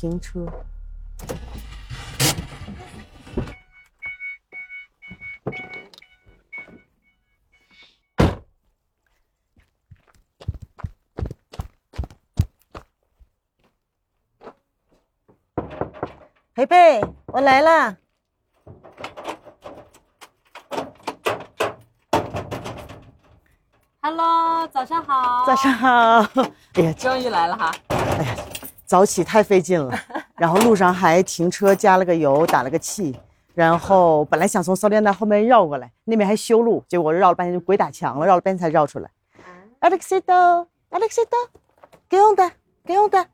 停车。培培，我来了。Hello，早上好。早上好。哎呀，终于来了哈。哎呀，早起太费劲了，然后路上还停车加了个油，打了个气，然后本来想从骚莲达后面绕过来，那边还修路，结果绕了半天就鬼打墙了，绕了半天才绕出来。Alexito，Alexito，给用的，给用的。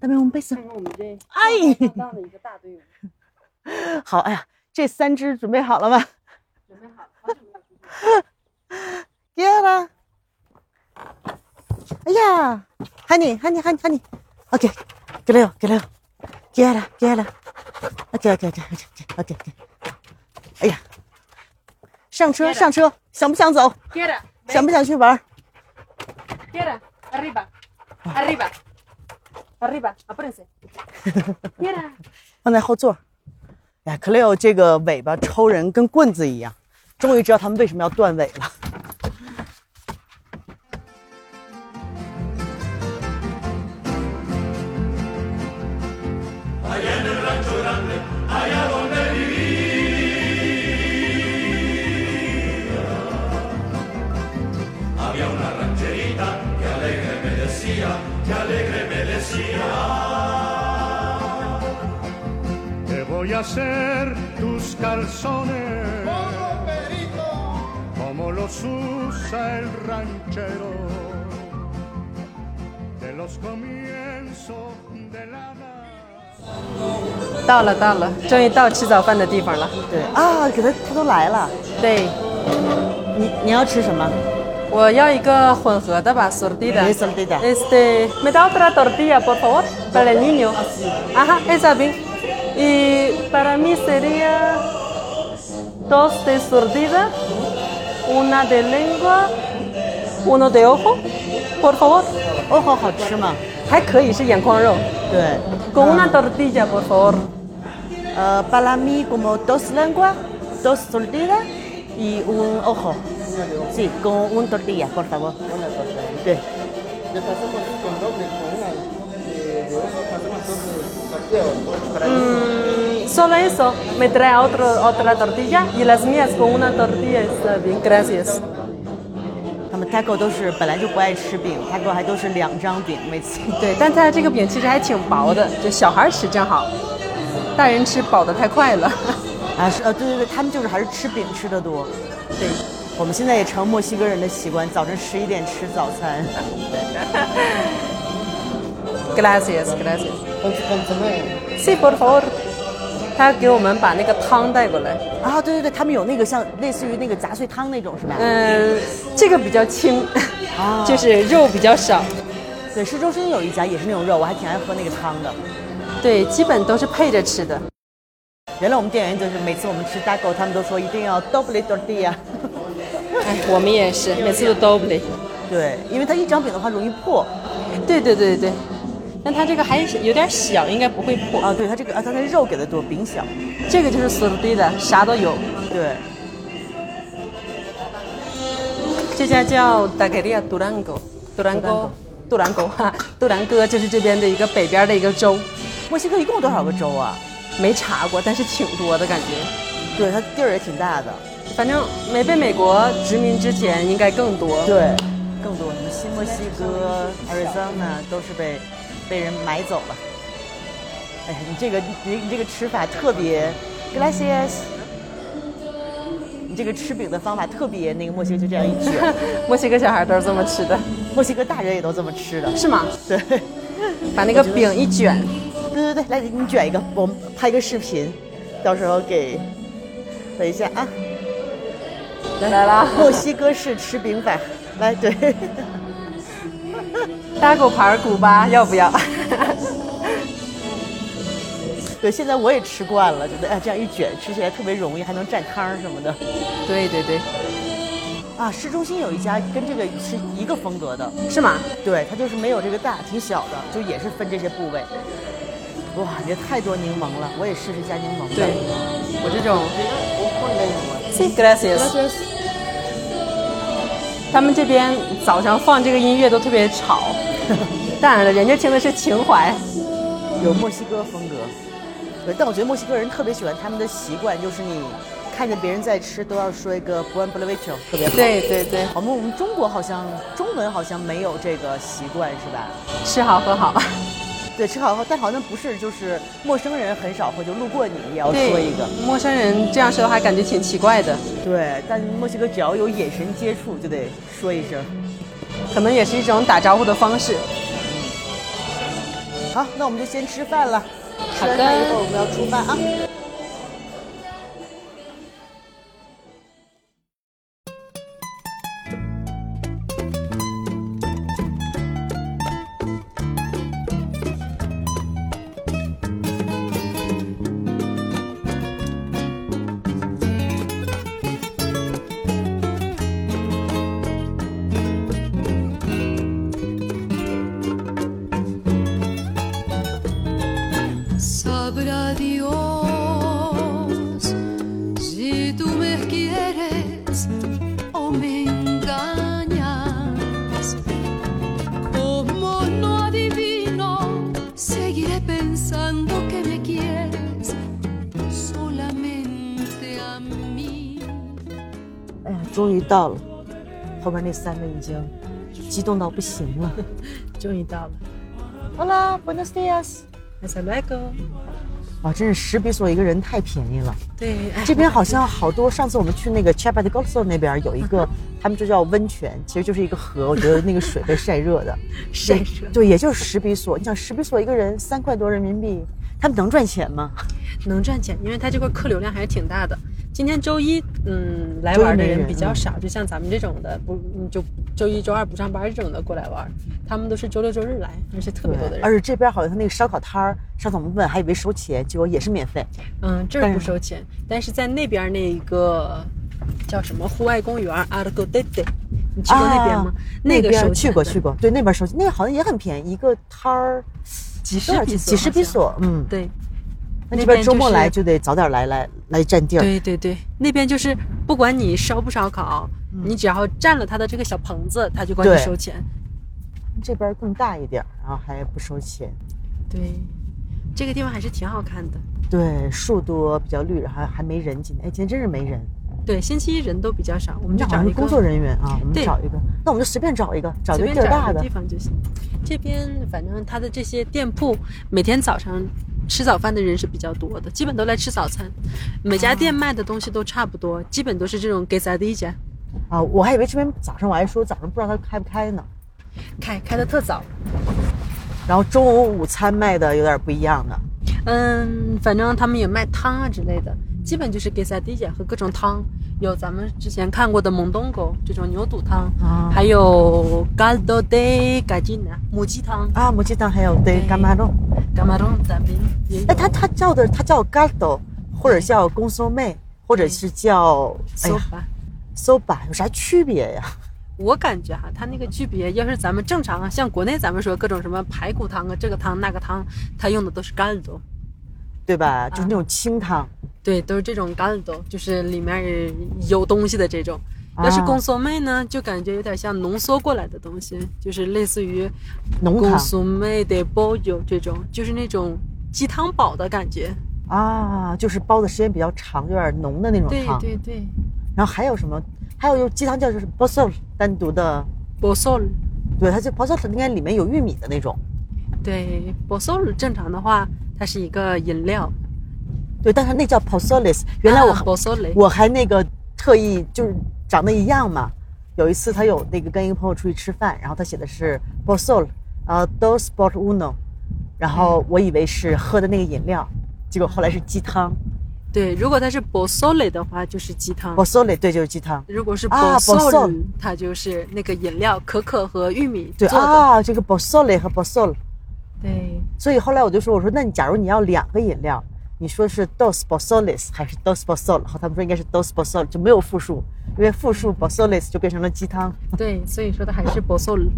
大妹，我们背看看我们这哎到的一个大队伍，好，哎呀，这三只准备好了吗？准备好了，好久没有出去。给了。哎呀，Honey，Honey，Honey，Honey，OK，给了，给了，给了，给了，OK，OK，OK，OK，OK，哎呀，上车，上车，想不想走？Quiera，想不想去玩？Quiera，arriba，arriba，arriba，apúrense。Quiera。放在后座。哎呀，克雷欧这个尾巴抽人跟棍子一样，终于知道他们为什么要断尾了。Hacer tus calzones como los usa el ranchero de los comienzos de la 到了，到了，终于到吃早饭的地方了。对啊，给他他都来了。对，你你要吃什么？我要一个混合的吧，sordida。Eh, sordida. Este, me da otra tortilla, por favor, para el niño. Ajá, esa bien. Y para mí sería dos de sordida, una de lengua, uno de ojo, por favor. 哦，好好吃吗？还可以是眼眶肉。对。 Con una tortilla, por favor. Uh, para mí como dos lenguas, dos tortillas y un ojo. Sí, con un tortilla, por favor. Sí. Mm, solo eso, me trae otro, otra tortilla y las mías con una tortilla está bien, gracias. 他们 taco 都是本来就不爱吃饼，taco 还都是两张饼，每次。对，但它这个饼其实还挺薄的，就小孩吃正好，大人吃饱的太快了。啊，是呃，对对对，他们就是还是吃饼吃的多。对，我们现在也成墨西哥人的习惯，早晨十一点吃早餐。Gracias, gracias. Sí, por favor. 他给我们把那个汤带过来，啊，对对对，他们有那个像类似于那个杂碎汤那种是吧？嗯，这个比较轻，啊 就是肉比较少。对，市中心有一家也是那种肉，我还挺爱喝那个汤的。对，基本都是配着吃的。原来我们店员就是每次我们吃 taco，他们都说一定要 doble tortilla。哎，我们也是，每次都 double。对，因为它一张饼的话容易破。对对对对，但它这个还有点小，应该不会破。啊，对，它这个啊，它的肉给的多，饼小。这个就是 sordida，啥都有。对，这家叫 Taqueria Durango。Durango。杜兰沟哈，杜兰哥就是这边的一个北边的一个州，墨西哥一共有多少个州啊？没查过，但是挺多的感觉。对，它地儿也挺大的。反正没被美国殖民之前，应该更多。对，更多什么新墨西哥、Arizona 都是被被人买走了。哎呀，你这个你你这个吃法特别，Gracias。你这个吃饼的方法特别那个墨西哥就这样一卷，墨西哥小孩都是这么吃的，墨西哥大人也都这么吃的。是吗？对，把那个饼一卷，对对对，来你卷一个，我们拍个视频，到时候给，等一下啊，来了，墨西哥式吃饼法，来对，大狗牌古巴要不要？对，现在我也吃惯了，觉得哎这样一卷吃起来特别容易，还能蘸汤什么的。对对对，啊，市中心有一家跟这个是一个风格的，是吗？对，它就是没有这个大，挺小的，就也是分这些部位。哇，也太多柠檬了，我也试试加柠檬的。对，我这种。Sí, gracias。他们这边早上放这个音乐都特别吵，当然了，人家听的是情怀，有墨西哥风格。对，但我觉得墨西哥人特别喜欢他们的习惯，就是你看见别人在吃，都要说一个 buen provecho，特别好。对对对，我们我们中国好像中文好像没有这个习惯，是吧？吃好喝好。对，吃好喝，但好像不是，就是陌生人很少会就路过你也要说一个。陌生人这样说的话，感觉挺奇怪的。对，但墨西哥只要有眼神接触，就得说一声，可能也是一种打招呼的方式。好，那我们就先吃饭了。好的，一会儿我们要出发啊。到了，后面那三个已经激动到不行了。终于到了，Hola，buenos días，hasta luego。哇，真是十比索一个人太便宜了。对，这边好像好多。上次我们去那个 Chiapa de Corzo 那边有一个，他们就叫温泉，其实就是一个河。我觉得那个水被晒热的，晒热。对，也就是十比索。你想十比索一个人三块多人民币，他们能赚钱吗？能赚钱，因为他这块客流量还是挺大的。今天周一，嗯，来玩的人比较少，就像咱们这种的，不就周一周二不上班这种的过来玩，他们都是周六周日来，而且特别多的人。而且这边好像他那个烧烤摊儿，上次我们问还以为收钱，结果也是免费。嗯，这儿不收钱，但是在那边那一个叫什么户外公园 a r g o d e e 你去过那边吗？那个收去过去过，对，那边收钱，那个好像也很便宜，一个摊儿几十比几十比索，嗯，对。那这边周末来就得早点来，来来占地儿。对对对，那边就是不管你烧不烧烤，你只要占了他的这个小棚子，他就管你收钱。这边更大一点，然后还不收钱。对，这个地方还是挺好看的。对，树多，比较绿，还还没人今天。哎，今天真是没人。对，星期一人都比较少，我们就找一个工作人员啊，我们找一个。那我们就随便找一个，找一个地儿大的地方就行。这边反正他的这些店铺，每天早上。吃早饭的人是比较多的，基本都来吃早餐。每家店卖的东西都差不多，基本都是这种给咱的一家。啊，我还以为这边早上我还说早上不知道他开不开呢。开开的特早。然后中午午餐卖的有点不一样的。嗯，反正他们也卖汤啊之类的，基本就是给在地家和各种汤。有咱们之前看过的蒙东狗这种牛肚汤，还有 caldo de gallina 母鸡汤。啊，母鸡汤还有 de camarón，camarón 咱们哎，它它叫的它叫 caldo，或者叫 consomé，或者是叫 sopa，sopa 有啥区别呀？我感觉哈，它那个区别，要是咱们正常啊像国内咱们说各种什么排骨汤啊，这个汤那个汤，它用的都是 caldo，对吧？就是那种清汤。对，都是这种干豆，就是里面有东西的这种。要是宫缩妹呢，就感觉有点像浓缩过来的东西，就是类似于宫缩妹的包酒这种，就是那种鸡汤煲的感觉啊，就是煲的时间比较长，有点浓的那种汤。对对对。然后还有什么？还有有鸡汤叫就是 bosol，单独的 bosol。对，它就 bosol 应该里面有玉米的那种。对，bosol 正常的话，它是一个饮料。对，但是那叫 Posolis。原来我我还那个特意就是长得一样嘛。有一次他有那个跟一个朋友出去吃饭，然后他写的是 Posol，呃，dos por uno，然后我以为是喝的那个饮料，结果后来是鸡汤。对，如果它是 b o s o l e 的话，就是鸡汤。b o s o l e 对，就是鸡汤。如果是 Posol，它就是那个饮料，可可和玉米对啊，这个 b o s o l e 和 Posol。对。所以后来我就说，我说那你假如你要两个饮料。你说是 dos bosoles 还是 dos bosol？然后他们说应该是 dos bosol，就没有复数，因为复数 bosoles 就变成了鸡汤。对，所以说的还是 bosol。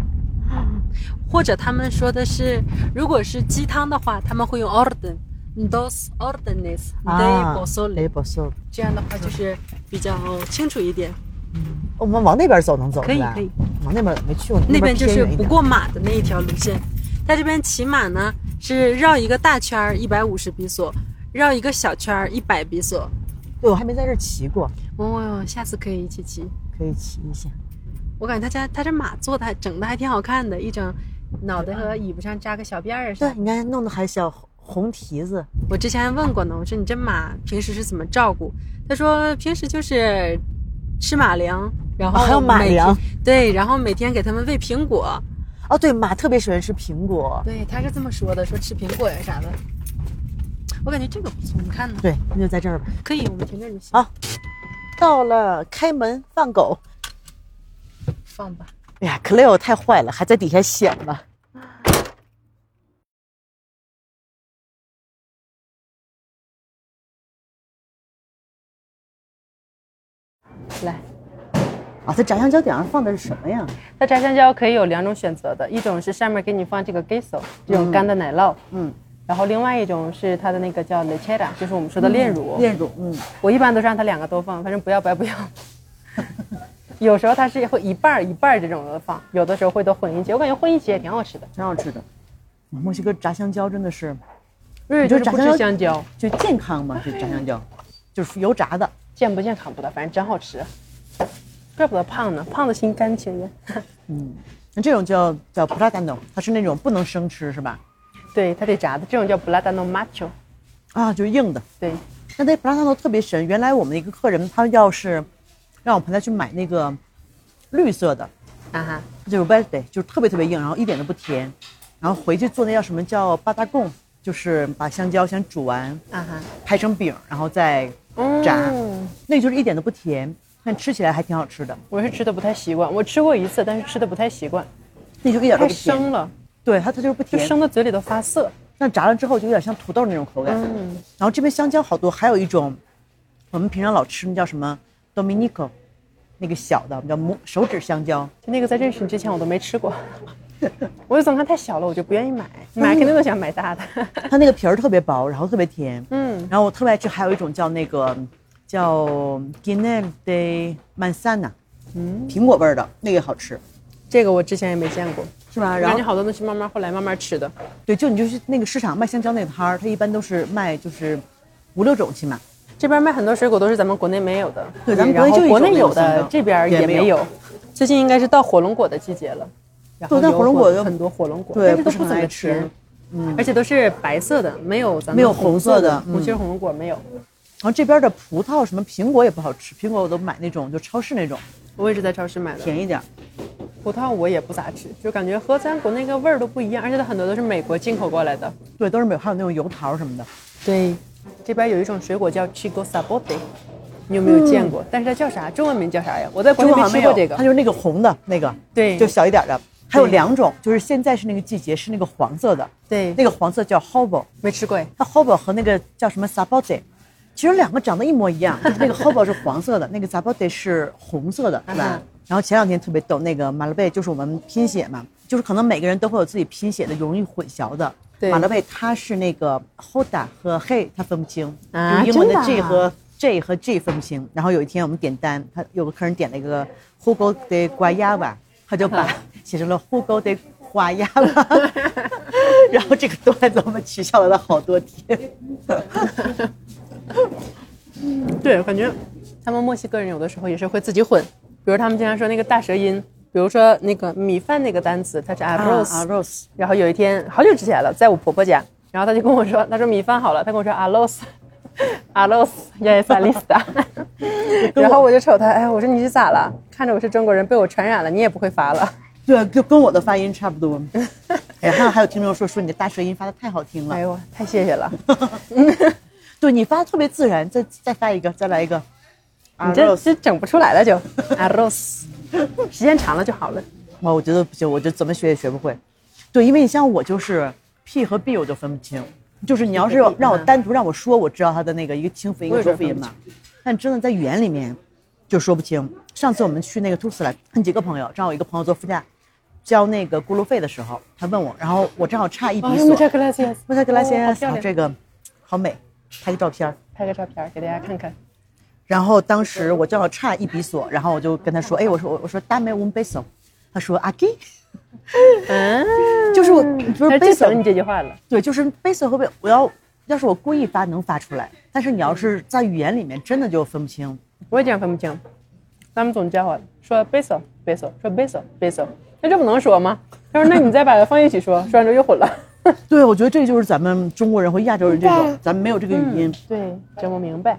或者他们说的是，如果是鸡汤的话，他们会用 orden。dos pozole，、雷博索，这样的话就是比较清楚一点。我们往那边走能走可以可以，往那边没去过，那边就是不过马的那一条路线。它这边骑马呢是绕一个大圈儿一百五十比索，绕一个小圈儿一百比索。对我还没在这儿骑过，哦，下次可以一起骑。可以骑一下。我感觉他家他这马做的还整的还挺好看的，一整脑袋和尾巴上扎个小辫儿啥对，。你看弄的还小红蹄子，我之前还问过呢，我说你这马平时是怎么照顾？他说平时就是吃马粮，然后哦还有马粮对，然后每天给他们喂苹果。哦，对，马特别喜欢吃苹果。对，他是这么说的，说吃苹果呀啥的。我感觉这个不错，你看呢？对，那就在这儿吧。可以，我们停这儿就行。好，到了，开门放狗。放吧。哎呀，克莱欧太坏了，还在底下显了。来，啊，它炸香蕉顶上放的是什么呀？它炸香蕉可以有两种选择的，一种是上面给你放这个 queso 这种干的奶酪，嗯，然后另外一种是它的那个叫 lechera，就是我们说的炼乳。炼乳，嗯，我一般都是让它两个都放，反正不要白不要。有时候它是会一半儿一半儿这种的放，有的时候会都混一起。我感觉混一起也挺好吃的。挺好吃的。墨西哥炸香蕉真的是就是不吃香香蕉，就健康嘛，就炸香蕉就是油炸的。健不健康不知道，反正真好吃。怪不得胖呢，胖的心甘情愿。嗯那这种叫叫 Pratano，它是那种不能生吃是吧？对，它得炸的，这种叫 platano macho。啊，就是硬的。对，那那 p r a d a n o 特别神，原来我们的一个客人他要是让我陪他去买那个绿色的，啊哈，就是 Wednesday，就是特别特别硬，然后一点都不甜，然后回去做那叫什么叫八大贡，就是把香蕉先煮完，啊哈，拍成饼，然后再炸，嗯那就是一点都不甜，但吃起来还挺好吃的，我是吃的不太习惯，我吃过一次，但是吃的不太习惯，那就一点都太不甜，生了，对它它就是不就甜，生的嘴里都发涩。但炸了之后就有点像土豆那种口感。嗯，然后这边香蕉好多，还有一种我们平常老吃那叫什么 Dominico，那个小的我们叫拇手指香蕉，就那个在认识你之前我都没吃过，我就总看太小了，我就不愿意买，买肯定都想买大的。它那个皮儿特别薄，然后特别甜。嗯，然后我特别爱吃，还有一种叫那个叫 Guinea de Manzana，嗯，苹果味儿的那个好吃，这个我之前也没见过，是吧？然后感觉好多东西慢慢后来慢慢吃的。对，就你就去那个市场卖香蕉那个摊儿，它一般都是卖就是五六种起码。这边卖很多水果都是咱们国内没有的，对咱们国然后内就国内有的那种香蕉，这边也也没有。没有。最近应该是到火龙果的季节了，然后对但有火龙果有很多火龙果，对但是都不怎么吃，嗯，而且都是白色的，没有咱们没有红红色的。红心儿火龙果没有。然后这边的葡萄什么苹果也不好吃，苹果我都买那种就超市那种我也是在超市买的，甜一点。葡萄我也不咋吃，就感觉和咱国内个味儿都不一样，而且它很多都是美国进口过来的。对，都是美，还有那种油桃什么的。对，这边有一种水果叫 chico sabote，你有没有见过？但是它叫啥？中文名叫啥呀？我在国内没吃过这个它。就是那个红的那个，对就小一点的。还有两种，就是现在是那个季节，是那个黄色的，对，那个黄色叫 hobo，没吃过哎。它 hobo 和那个叫什么 sabote，其实两个长得一模一样，就 是那个 hobo 是黄色的，那个 Zabote 是红色的，是吧嗯？然后前两天特别逗，那个马勒贝就是我们拼写嘛，就是可能每个人都会有自己拼写的容易混淆的。对马勒贝他是那个 hoda 和 hey 它分不清，啊就是英文的 G 啊和 J 和 G 分不清。然后有一天我们点单，他有个客人点了一个 Hugo de Guayaba，他就把 写成了 Hugo de Guayaba，然后这个段子我们取笑了他好多天。对，我感觉他们墨西哥人有的时候也是会自己混，比如他们经常说那个大舌音，比如说那个米饭那个单词，它是 arroz，、啊 Rose，然后有一天好久之前了，在我婆婆家，然后她就跟我说，她说米饭好了，她跟我说 arroz。arroz ya está lista，然后我就瞅她，哎，我说你是咋了？看着我是中国人，被我传染了，你也不会发了。对，就跟我的发音差不多。哎，还有还有听众说说你的大舌音发的太好听了哎，呦，太谢谢了，对你发的特别自然，再再发一个，再来一个。你这这整不出来了就。Arroz，时间长了就好了。哇，我觉得不行，我就怎么学也学不会。对，因为你像我就是 P 和 B 我就分不清，就是你要是让我嗯。单独让我说，我知道它的那个一个清辅音一个浊辅音嘛，但真的在语言里面就说不清。上次我们去那个图斯来，跟几个朋友，正好我一个朋友坐副驾，交那个过路费的时候，他问我，然后我正好差一笔这个好美，拍个照片儿。拍个照片儿给大家看看。然后当时我正好差一笔锁，然后我就跟他说，哎，我说我说大妹我们 beso，他说阿给，嗯，就是我不是他就等你这句话了。对，就是 beso 会不会我要要是我故意发能发出来，但是你要是在语言里面真的就分不清。我也这样分不清，他们总教我说 beso beso，说 beso beso，那这不能说吗？他说那你再把它放一起说，说完之后又混了。对，我觉得这就是咱们中国人和亚洲人这种，咱们没有这个语音。对，整不明白。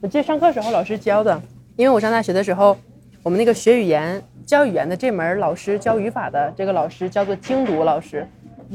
我记得上课时候老师教的，因为我上大学的时候，我们那个学语言、教语言的这门老师教语法的这个老师叫做精读老师，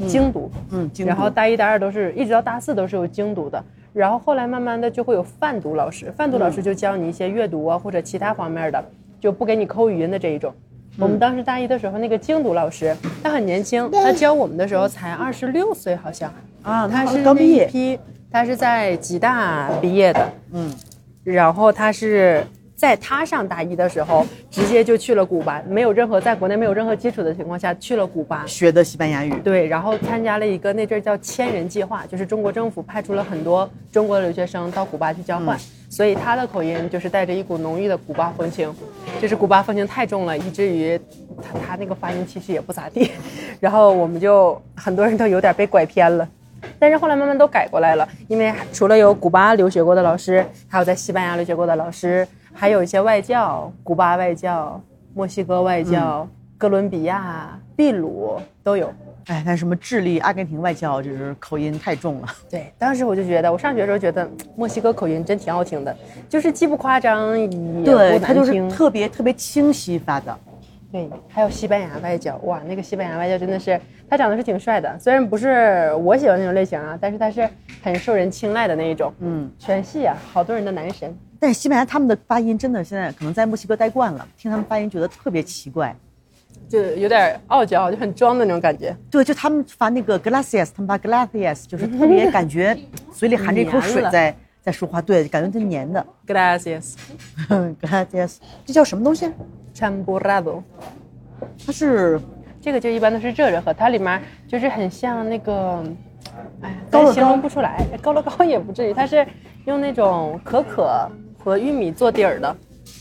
精读。嗯，精读然后大一、大二都是一直到大四都是有精读的，然后后来慢慢的就会有泛读老师，泛读老师就教你一些阅读啊或者其他方面的，就不给你抠语音的这一种。我们当时大一的时候，那个精读老师他很年轻，他教我们的时候才二十六岁，好像啊，他是那刚毕业，一批，他是在吉大毕业的，嗯，然后他是在他上大一的时候，直接就去了古巴，没有任何在国内没有任何基础的情况下去了古巴。学的西班牙语。对，然后参加了一个那阵儿叫千人计划，就是中国政府派出了很多中国留学生到古巴去交换，所以他的口音就是带着一股浓郁的古巴风情，就是古巴风情太重了，以至于他他那个发音其实也不咋地，然后我们就很多人都有点被拐偏了。但是后来慢慢都改过来了，因为除了有古巴留学过的老师，还有在西班牙留学过的老师，还有一些外教，古巴外教、墨西哥外教、哥伦比亚、秘鲁都有。哎，那什么智利、阿根廷外教，就是口音太重了。对，当时我就觉得，我上学的时候觉得墨西哥口音真挺好听的，就是既不夸张，也不对，他就是难听。特别特别清晰发的。对，还有西班牙外教，哇，那个西班牙外教真的是，他长得是挺帅的，虽然不是我喜欢那种类型啊，但是他是很受人青睐的那一种。嗯，全系啊，好多人的男神。但是西班牙他们的发音真的现在可能在墨西哥待惯了，听他们发音觉得特别奇怪。就有点傲娇，就很装的那种感觉。对，就他们发那个 glacias，他们发 glacias，就是特别感觉 嘴里含着一口水在在说话，对，感觉它黏的。glacias，glacias，这叫什么东西？chamburrado。它是这个就一般都是热热喝，它里面就是很像那个，哎，高形容不出来，高乐高也不至于，它是用那种可可和玉米做底儿的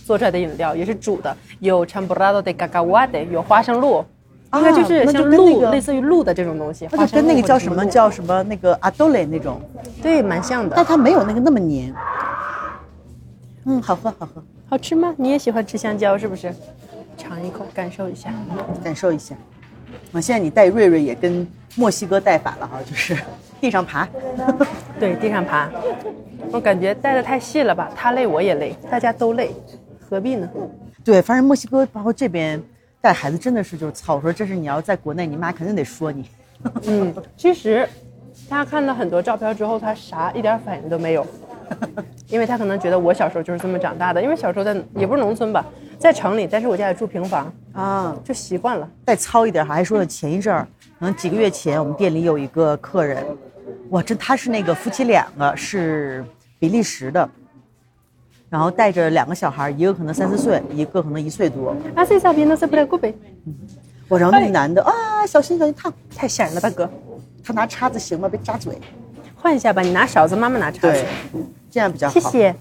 做出来的饮料，也是煮的，有 chamborrado de cacahuate，有花生露，应该就是像露，跟那个类似于露的这种东西，那就跟那个叫什么叫什么那个阿多雷那种，对，蛮像的。但，它没有那个那么黏。嗯，好喝好喝，好吃吗？你也喜欢吃香蕉是不是？尝一口，感受一下。感受一下。啊，现在你带瑞瑞也跟墨西哥带反了哈，就是 地上爬。对，地上爬，我感觉带的太细了吧，他累我也累，大家都累，何必呢？对，反正墨西哥包括这边带孩子真的是就是操，我说这是你要在国内，你妈肯定得说你。嗯，其实他看了很多照片之后，他啥一点反应都没有，因为他可能觉得我小时候就是这么长大的，因为小时候在也不是农村吧，在城里，但是我家也住平房，啊，就习惯了。再糙一点，还说了前一阵儿，可能几个月前我们店里有一个客人，哇，这他是那个夫妻两个是比利时的，然后带着两个小孩，一个可能三四岁，一个可能一岁多。Así sabiendo se preocupe，我然后那个男的啊，小心小心烫，太吓人了，大哥，他拿叉子行吗？别扎嘴。换一下吧，你拿勺子，妈妈拿叉子对。，这样比较好。谢。谢。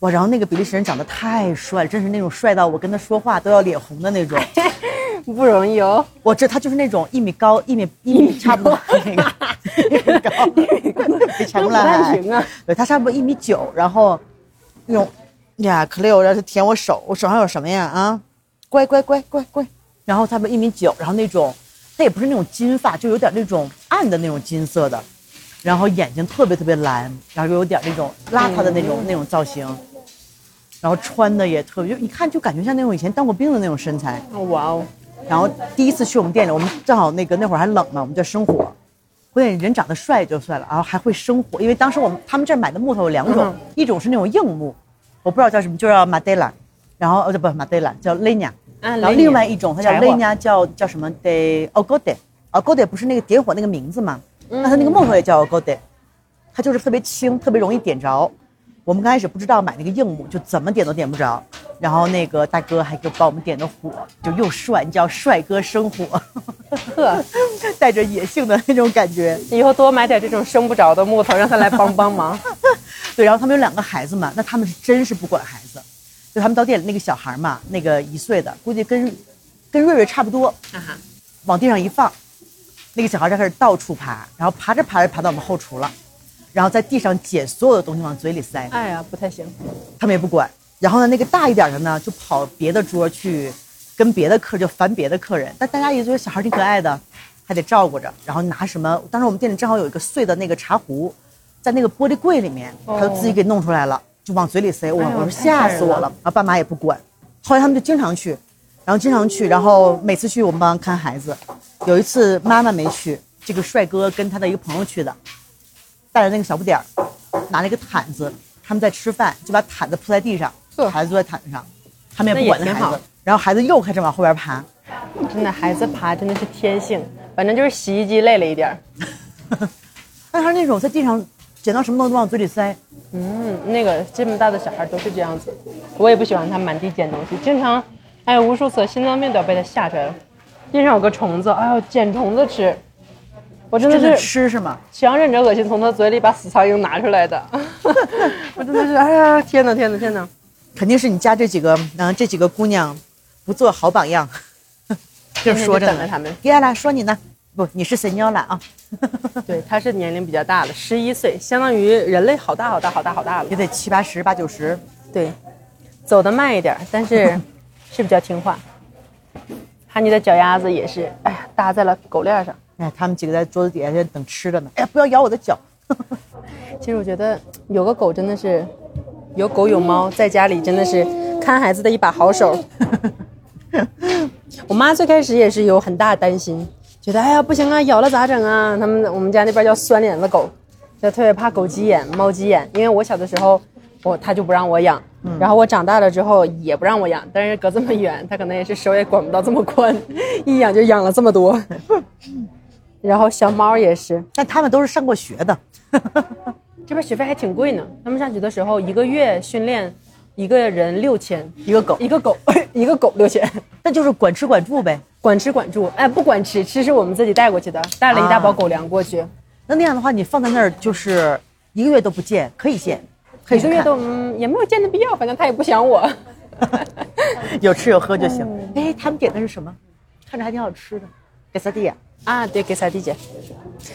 哇，然后那个比利时人长得太帅了，真是那种帅到我跟他说话都要脸红的那种。不容易哦，我这他就是那种一米高，一米一米差不多那个一米高，比长那不了太行啊。对他差不多一米九，然后那种呀，可溜，然后舔我手，我手上有什么呀？啊，乖乖乖乖乖。然后他们一米九，然后那种他也不是那种金发，就有点那种暗的那种金色的，然后眼睛特别特别蓝，然后又有点那种邋遢的那种、那种造型，然后穿的也特别，就一看就感觉像那种以前当过兵的那种身材。哇哦，然后第一次去我们店里，我们正好那个那会儿还冷嘛，我们在生火。关键人长得帅就算了，然后还会生火，因为当时我们他们这儿买的木头有两种，嗯。一种是那种硬木，我不知道叫什么，就叫马德拉，然后呃不马德拉叫 leña，、啊然后另外一种它叫柴火。Leña 叫叫什么？de ogode，ogode 不是那个点火那个名字吗？那它那个木头也叫 ogode，它就是特别轻，特别容易点着。我们刚开始不知道买那个硬木，就怎么点都点不着。然后那个大哥还给帮我们点的火，就又帅，你叫帅哥生火，呵，带着野性的那种感觉。以后多买点这种生不着的木头，让他来帮帮忙。对，然后他们有两个孩子嘛，那他们是真是不管孩子，就他们到店里那个小孩嘛，那个一岁的，估计跟跟瑞瑞差不多，啊哈，往地上一放，那个小孩就开始到处爬，然后爬着爬着爬到我们后厨了，然后在地上捡所有的东西往嘴里塞，哎呀，不太行。他们也不管。然后呢，那个大一点的呢，就跑别的桌去，跟别的客就烦别的客人。但大家也觉得小孩挺可爱的，还得照顾着。然后拿什么？当时我们店里正好有一个碎的那个茶壶，在那个玻璃柜里面，他就自己给弄出来了，就往嘴里塞。我哎我说吓死我了。然后爸妈也不管。后来他们就经常去，然后经常去，然后每次去我们帮他看孩子。有一次妈妈没去，这个帅哥跟他的一个朋友去的，带着那个小不点儿，拿了一个毯子，他们在吃饭，就把毯子铺在地上，孩子坐在毯子上，他们也不管那孩子，然后孩子又开始往后边爬，真的，孩子爬真的是天性，反正就是洗衣机累了一点儿。但他是那种在地上捡到什么东西都往嘴里塞，嗯，那个这么大的小孩都是这样子，我也不喜欢他满地捡东西，经常，哎呀，无数次心脏病都要被他吓出来了。地上有个虫子，哎呦，捡虫子吃，我真的是吃是吗？强忍着恶心从他嘴里把死苍蝇拿出来的，我真的是，哎呀，天哪，天哪，天哪！肯定是你家这几个，嗯、这几个姑娘不做好榜样，就说着等着他们。接下来说你呢？不，你是神鸟了啊，对，他是年龄比较大的，十一岁，相当于人类好大好大好大好大了也。得七八十八九十。对，走得慢一点，但是是比较听话。汉尼的脚丫子也是，哎呀，搭在了狗链上。哎，他们几个在桌子底下在等吃的呢。哎呀，不要咬我的脚。其实我觉得有个狗真的是，有狗有猫，在家里真的是看孩子的一把好手。我妈最开始也是有很大担心，觉得哎呀不行啊，咬了咋整啊？他们我们家那边叫酸脸子狗，就特别怕狗急眼、猫急眼。因为我小的时候，我他就不让我养，然后我长大了之后也不让我养，但是隔这么远，他可能也是手也管不到这么宽，一养就养了这么多。然后小猫也是，但他们都是上过学的，这边学费还挺贵呢。他们上学的时候，一个月训练一个人六千，一个狗，一个狗，一个狗六千，那就是管吃管住呗。管吃管住。哎，不管吃，吃是我们自己带过去的，带了一大包狗粮过去，那那样的话，你放在那儿就是一个月都不见，可以见，可以去看一个月都嗯也没有见的必要，反正他也不想我。有吃有喝就行。嗯哎，他们点的是什么？看着还挺好吃的，给萨蒂亚。啊，对，给萨蒂姐，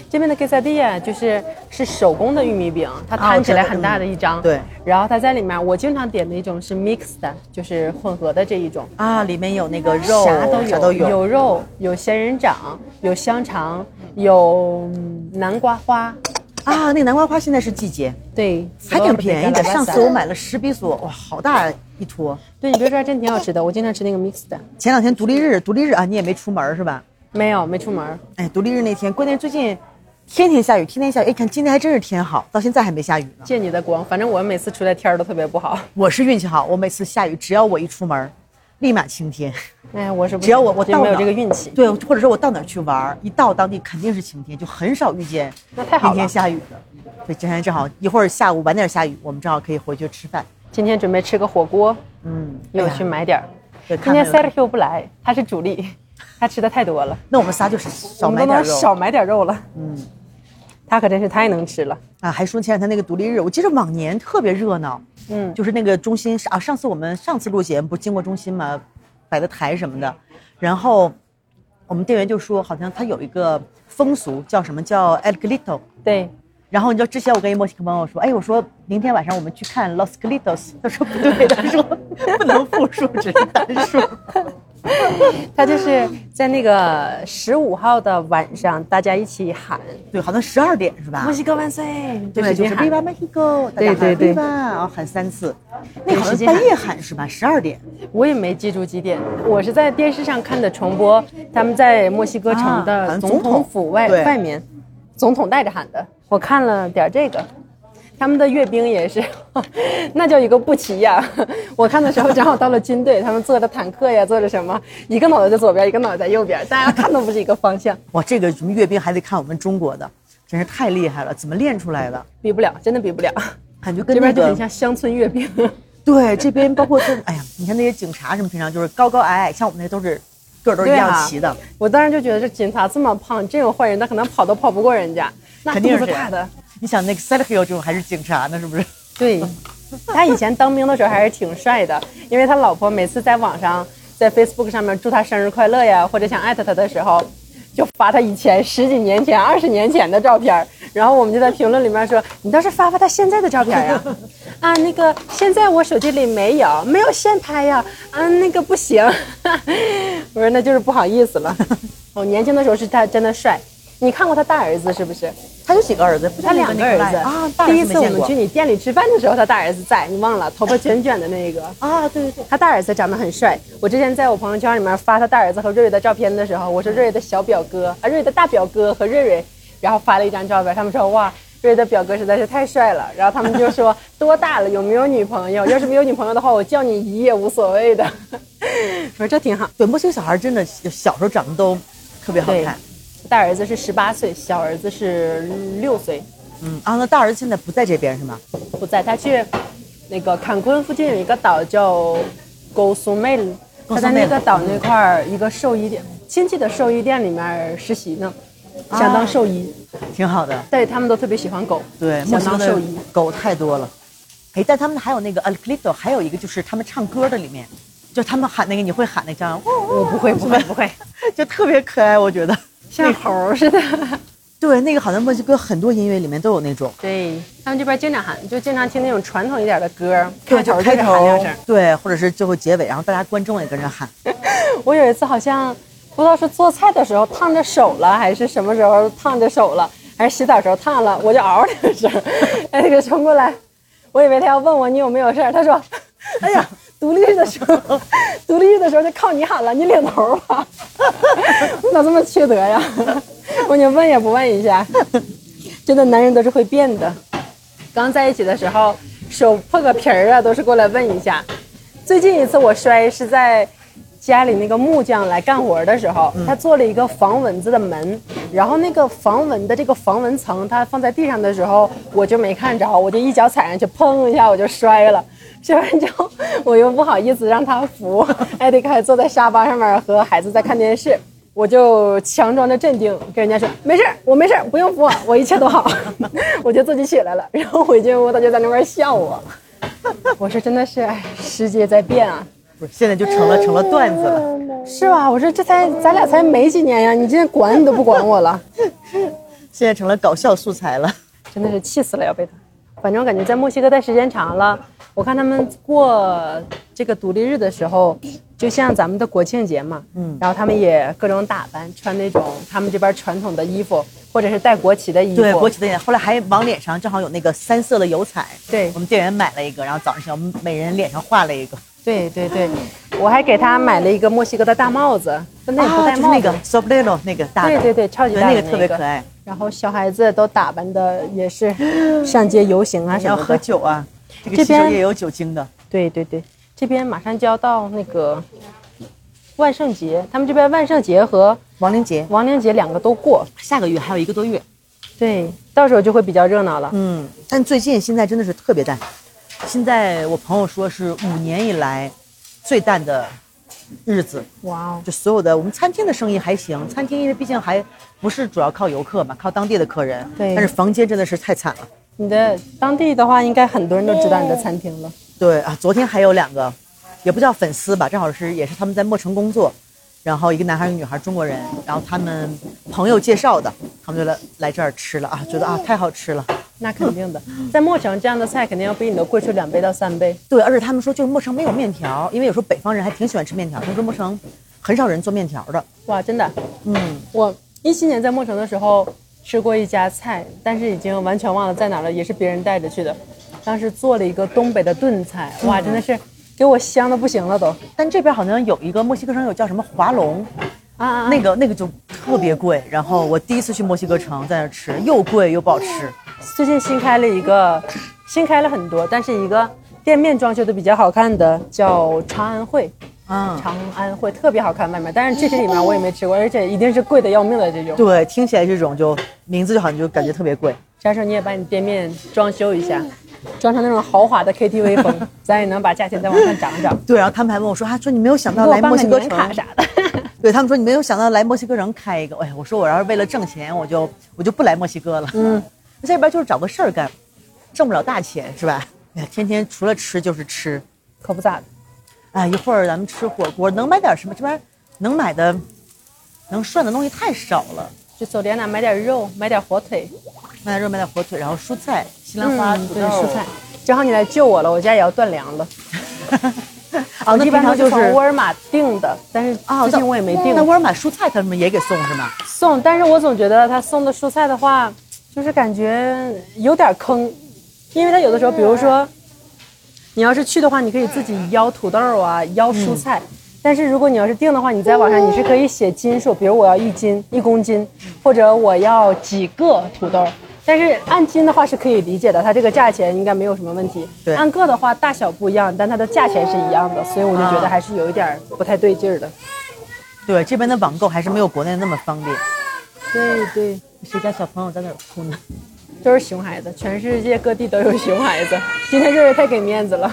这边的给萨蒂亚就是是手工的玉米饼，它摊起来很大的一张，哦对，然后它在里面，我经常点的一种是 mixed 的，就是混合的这一种，啊，里面有那个肉，啥都有，啥都有。有肉，有仙人掌，有香肠，有嗯南瓜花，啊，那个南瓜花现在是季节，对，还挺便宜的。上次我买了十比索，哇，好大一坨。对，你别说还真挺好吃的，我经常吃那个 mixed 的。前两天独立日，独立日啊，你也没出门是吧？没有，没出门。哎，独立日那天，关键最近天天下雨，天天下雨。哎，看今天还真是天好，到现在还没下雨呢。借你的光，反正我每次出来天儿都特别不好。我是运气好，我每次下雨，只要我一出门，立马晴天。哎，我是不只要我我到没有这个运气。对，或者说我到哪儿去玩儿，一到当地肯定是晴天，就很少遇见那太好了阴天下雨的。对，今天正好一会儿下午晚点下雨，我们正好可以回去吃饭。今天准备吃个火锅，嗯，又去买点儿。对，今天 Sergio 不来，他是主力，他吃的太多了，那我们仨就是少买点肉。少买点肉了。嗯，他可真是太能吃了。啊，还说前两天那个独立日，我记得往年特别热闹，嗯，就是那个中心啊，上次我们上次录节目不是经过中心嘛，摆的台什么的，然后我们店员就说，好像他有一个风俗叫什么叫 El glito，对，然后你知道之前我跟一墨西哥朋友说，哎，我说明天晚上我们去看 Los Glitos，他说不对，他说不能复数，只是单数。他就是在那个十五号的晚上，大家一起喊对，好像十二点是吧？墨西哥万岁，就对，就喊对对对 Viva，然后喊三次，那好像半夜喊是吧？十二点。我也没记住几点，我是在电视上看的重播，他们在墨西哥城的总统统府外对外面，总统带着喊的。我看了点儿这个，他们的阅兵也是，那叫一个不齐呀！我看的时候正好到了军队，他们坐着坦克呀，坐着什么，一个脑袋在左边，一个脑袋在右边，大家看都不是一个方向，哇，这个什么阅兵还得看我们中国的，真是太厉害了，怎么练出来的？比不了，真的比不了。感觉跟那个这边就很像乡村阅兵。对这边包括是，哎呀，你看那些警察什么，平常就是高高矮矮，像我们那都是个儿都一样齐的。我当时就觉得这警察这么胖，真有坏人，他可能跑都跑不过人家，那肯定是这样肚子大的。你想那个 Sergio 这种还是警察呢，是不是？对，他以前当兵的时候还是挺帅的，因为他老婆每次在网上在 Facebook 上面祝他生日快乐呀，或者想艾特他的时候，就发他以前十几年前、二十年前的照片，然后我们就在评论里面说，你倒是发发他现在的照片呀。啊，那个现在我手机里没有，没有现拍呀。啊，那个不行。我说那就是不好意思了。我年轻的时候是他真的帅，你看过他大儿子是不是？他有几个儿子？他两个儿子啊。子第一次我们去你店里吃饭的时候，他大儿子在，你忘了？头发卷卷的那个。啊，对对对，他大儿子长得很帅。我之前在我朋友圈里面发他大儿子和瑞瑞的照片的时候，我说瑞瑞的小表哥啊，瑞瑞的大表哥和瑞瑞，然后发了一张照片，他们说哇，瑞瑞的表哥实在是太帅了。然后他们就说多大了，有没有女朋友？要是没有女朋友的话，我叫你姨也无所谓的。我说这挺好。对，墨西哥小孩真的小时候长得都特别好看。，大儿子是十八岁，小儿子是六岁。嗯，啊，那大儿子现在不在这边是吗？不在，他去那个坎昆附近有一个岛叫 g o s m e l 他在那个岛那块儿一个兽医店，亲戚的兽医店里面实习呢，想当兽医。挺好的。对他们都特别喜欢狗，对，墨想当兽医。狗太多了。哎，但他们还有那个 a l c l i t o 还有一个就是他们唱歌的里面，就他们喊那个你会喊那张，我不会，不会，不会，就特别可爱，我觉得。像猴似的。对，那个好像墨西哥很多音乐里面都有那种。对他们这边经常喊，就经常听那种传统一点的歌，对，就开头就是喊两头声。，对，或者是最后结尾，然后大家观众也跟着喊。我有一次好像不知道是做菜的时候烫着手了，还是什么时候烫着手了，还是洗澡时候烫了，我就嗷两声，哎，那个冲过来，我以为他要问我你有没有事儿，他说，哎呀，独立的时候，独立的时候就靠你喊了，你领头吧，你咋这么缺德呀？我你问也不问一下，真的男人都是会变的。刚在一起的时候，手破个皮儿啊，都是过来问一下。最近一次我摔是在家里那个木匠来干活的时候，他做了一个防蚊子的门，然后那个防蚊的这个防蚊层，他放在地上的时候，我就没看着，我就一脚踩上去，砰一下我就摔了。摔完之后，我又不好意思让他扶，艾迪克还坐在沙发上面和孩子在看电视。我就强装着镇定跟人家说没事儿，我没事儿，不用扶我，我一切都好。我就自己起来了，然后回进屋，他就在那边笑我。我说真的是，哎，世界在变啊，不是，现在就成了成了段子了。是吧？我说这才咱俩才没几年呀，你今天管你都不管我了，现在成了搞笑素材了。真的是气死了要被他。反正我感觉在墨西哥待时间长了，我看他们过这个独立日的时候，就像咱们的国庆节嘛，嗯，然后他们也各种打扮，穿那种他们这边传统的衣服，或者是带国旗的衣服，对，国旗的脸，后来还往脸上正好有那个三色的油彩。对我们店员买了一个，然后早上起来我们每人脸上画了一个。对对对，我还给他买了一个墨西哥的大帽子，但那也不戴帽子，就是那个 sombrero 那个大的，对对对，超级大的对那个特别可爱。然后小孩子都打扮的也是上街游行啊你要喝什么的。酒啊，这个边也有酒精的。对对对，这边马上就要到那个万圣节，他们这边万圣节和亡灵节亡灵节两个都过，下个月还有一个多月。对，到时候就会比较热闹了。嗯，但最近现在真的是特别淡。现在我朋友说是五年以来最淡的日子，哇哦，就所有的我们餐厅的生意还行，餐厅因为毕竟还不是主要靠游客嘛，靠当地的客人。对但是房间真的是太惨了。你的当地的话，应该很多人都知道你的餐厅了。对啊，昨天还有两个，也不叫粉丝吧，正好是也是他们在墨城工作，然后一个男孩一个女孩，中国人，然后他们朋友介绍的，他们就来来这儿吃了啊，觉得啊太好吃了。那肯定的，在墨城这样的菜肯定要比你的贵出两倍到三倍。对，而且他们说就是墨城没有面条，因为有时候北方人还挺喜欢吃面条，他们说墨城很少人做面条的。哇，真的，嗯，我一七年在墨城的时候吃过一家菜，但是已经完全忘了在哪了，也是别人带着去的。当时做了一个东北的炖菜，哇，真的是给我香的不行了都。但这边好像有一个墨西哥城有叫什么华龙，啊啊，啊那个那个就特别贵。然后我第一次去墨西哥城在那吃，又贵又不好吃。最近新开了一个，新开了很多，但是一个店面装修的比较好看的叫长安汇，嗯，长安汇特别好看外面，但是这些里面我也没吃过，而且一定是贵的要命的这种。对，听起来这种就名字就好像就感觉特别贵。啥时候你也把你店面装修一下？装成那种豪华的 KTV 风，咱也能把价钱再往上涨涨。对，然后他们还问我说，啊说你没有想到来墨西哥城卡啥的。对他们说你没有想到来墨西哥城开一个，哎呀，我说我要是为了挣钱，我就我就不来墨西哥了。嗯，在这边就是找个事儿干，挣不了大钱是吧？哎呀，天天除了吃就是吃，可不咋的。哎，一会儿咱们吃火锅，能买点什么？这边能买的、能涮的东西太少了。就走连那买点肉，买点火腿，买点肉，买点火腿，然后蔬菜，西兰花、嗯对，土豆、蔬菜。正好你来救我了，我家也要断粮了。哦，那一般就是从沃尔玛订的，但是啊，最近我也没订那沃尔玛蔬菜他们也给送是吗？送，但是我总觉得他送的蔬菜的话，就是感觉有点坑，因为它有的时候，比如说，你要是去的话，你可以自己邀土豆啊，邀蔬菜。但是如果你要是订的话，你在网上你是可以写斤数，比如我要一斤一公斤，或者我要几个土豆。但是按斤的话是可以理解的，它这个价钱应该没有什么问题。对按个的话大小不一样，但它的价钱是一样的，所以我就觉得还是有一点不太对劲儿的。对，这边的网购还是没有国内那么方便。对对。谁家小朋友在那儿哭呢？都是熊孩子，全世界各地都有熊孩子。今天瑞瑞太给面子了，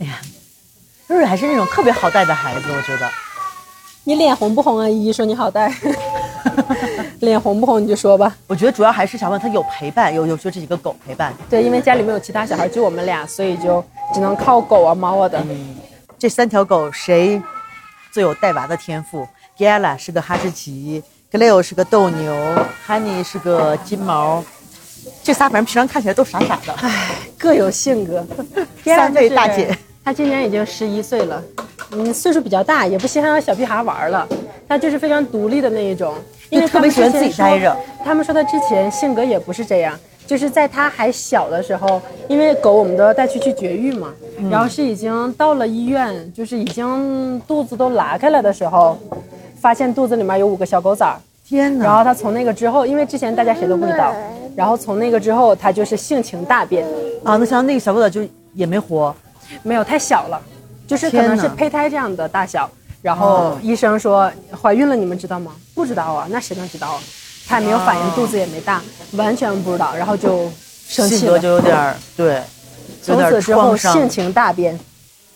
哎呀，瑞瑞还是那种特别好带的孩子，我觉得。你脸红不红啊？依依说你好带，脸红不红你就说吧。我觉得主要还是想问他有陪伴，有有就这几个狗陪伴。对，因为家里没有其他小孩，就我们俩，所以就只能靠狗啊、猫啊的。这三条狗谁最有带娃的天赋？Gala 是个哈士奇，Cleo 是个斗牛，Honey 是个金毛。这仨反正平常看起来都傻傻的。唉各有性格。三位大姐，她今年已经十一岁了，嗯，岁数比较大，也不稀罕让小屁孩玩了。她就是非常独立的那一种，因为特别喜欢自己待着。他们说她之前性格也不是这样，就是在她还小的时候，因为狗我们都要带去去绝育嘛，嗯然后是已经到了医院，就是已经肚子都拉开了的时候，发现肚子里面有五个小狗崽儿。天哪！然后他从那个之后，因为之前大家谁都不知道，然后从那个之后，他就是性情大变，啊，那像那个小狗崽就也没活。没有太小了，就是可能是胚胎这样的大小。然后哦医生说怀孕了，你们知道吗？不知道啊，那谁能知道啊？他也没有反应，肚子也没大，完全不知道，然后就生气了性格就。有点儿对，从此之后性，情大变，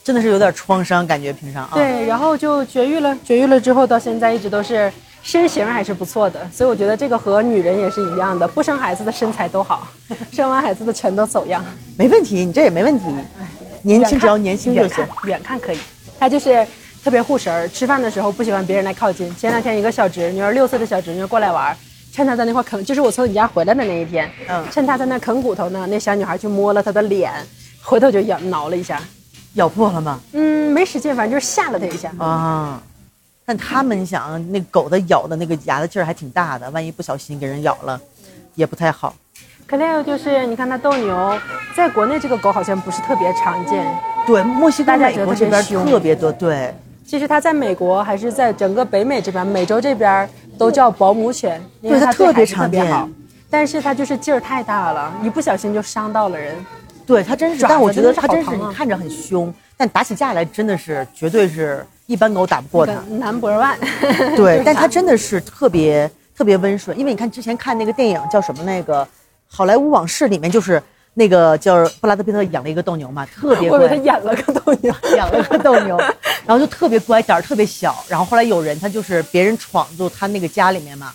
真的是有点创伤，感觉平常啊。对，然后就绝育了。绝育了之后，到现在一直都是身形还是不错的，所以我觉得这个和女人也是一样的，不生孩子的身材都好，生完孩子的全都走样。没问题，你这也没问题。年轻只要年轻就行远看。可以。他就是特别护食儿，吃饭的时候不喜欢别人来靠近。前两天一个小侄女儿，六岁的小侄女过来玩儿，趁她在那块啃，就是我从你家回来的那一天，嗯趁她在那啃骨头呢，那小女孩去摸了她的脸，回头就咬挠了一下，咬破了吗？嗯，没使劲，反正就是吓了它一下。啊，但他们想，那狗的咬的那个牙的劲儿还挺大的，万一不小心给人咬了，也不太好。可怜就是你看它斗牛，在国内这个狗好像不是特别常见，对，墨西哥、美国这边特别多，对，其实它在美国还是在整个北美这边，美洲这边都叫保姆犬，因为对它特别常见好。但是它就是劲儿太大了，一不小心就伤到了人。对，它真是，但我觉得它真是，你看着很凶，但打起架来真的是绝对是一般狗打不过它。Number one，对，但它真的是特别特别温顺，因为你看之前看那个电影叫什么那个《好莱坞往事》里面就是那个叫布拉德皮特养了一个斗牛嘛，特别乖，演了个斗牛。养了个斗牛，然后就特别乖，胆儿特别小。然后后来有人他就是别人闯入他那个家里面嘛，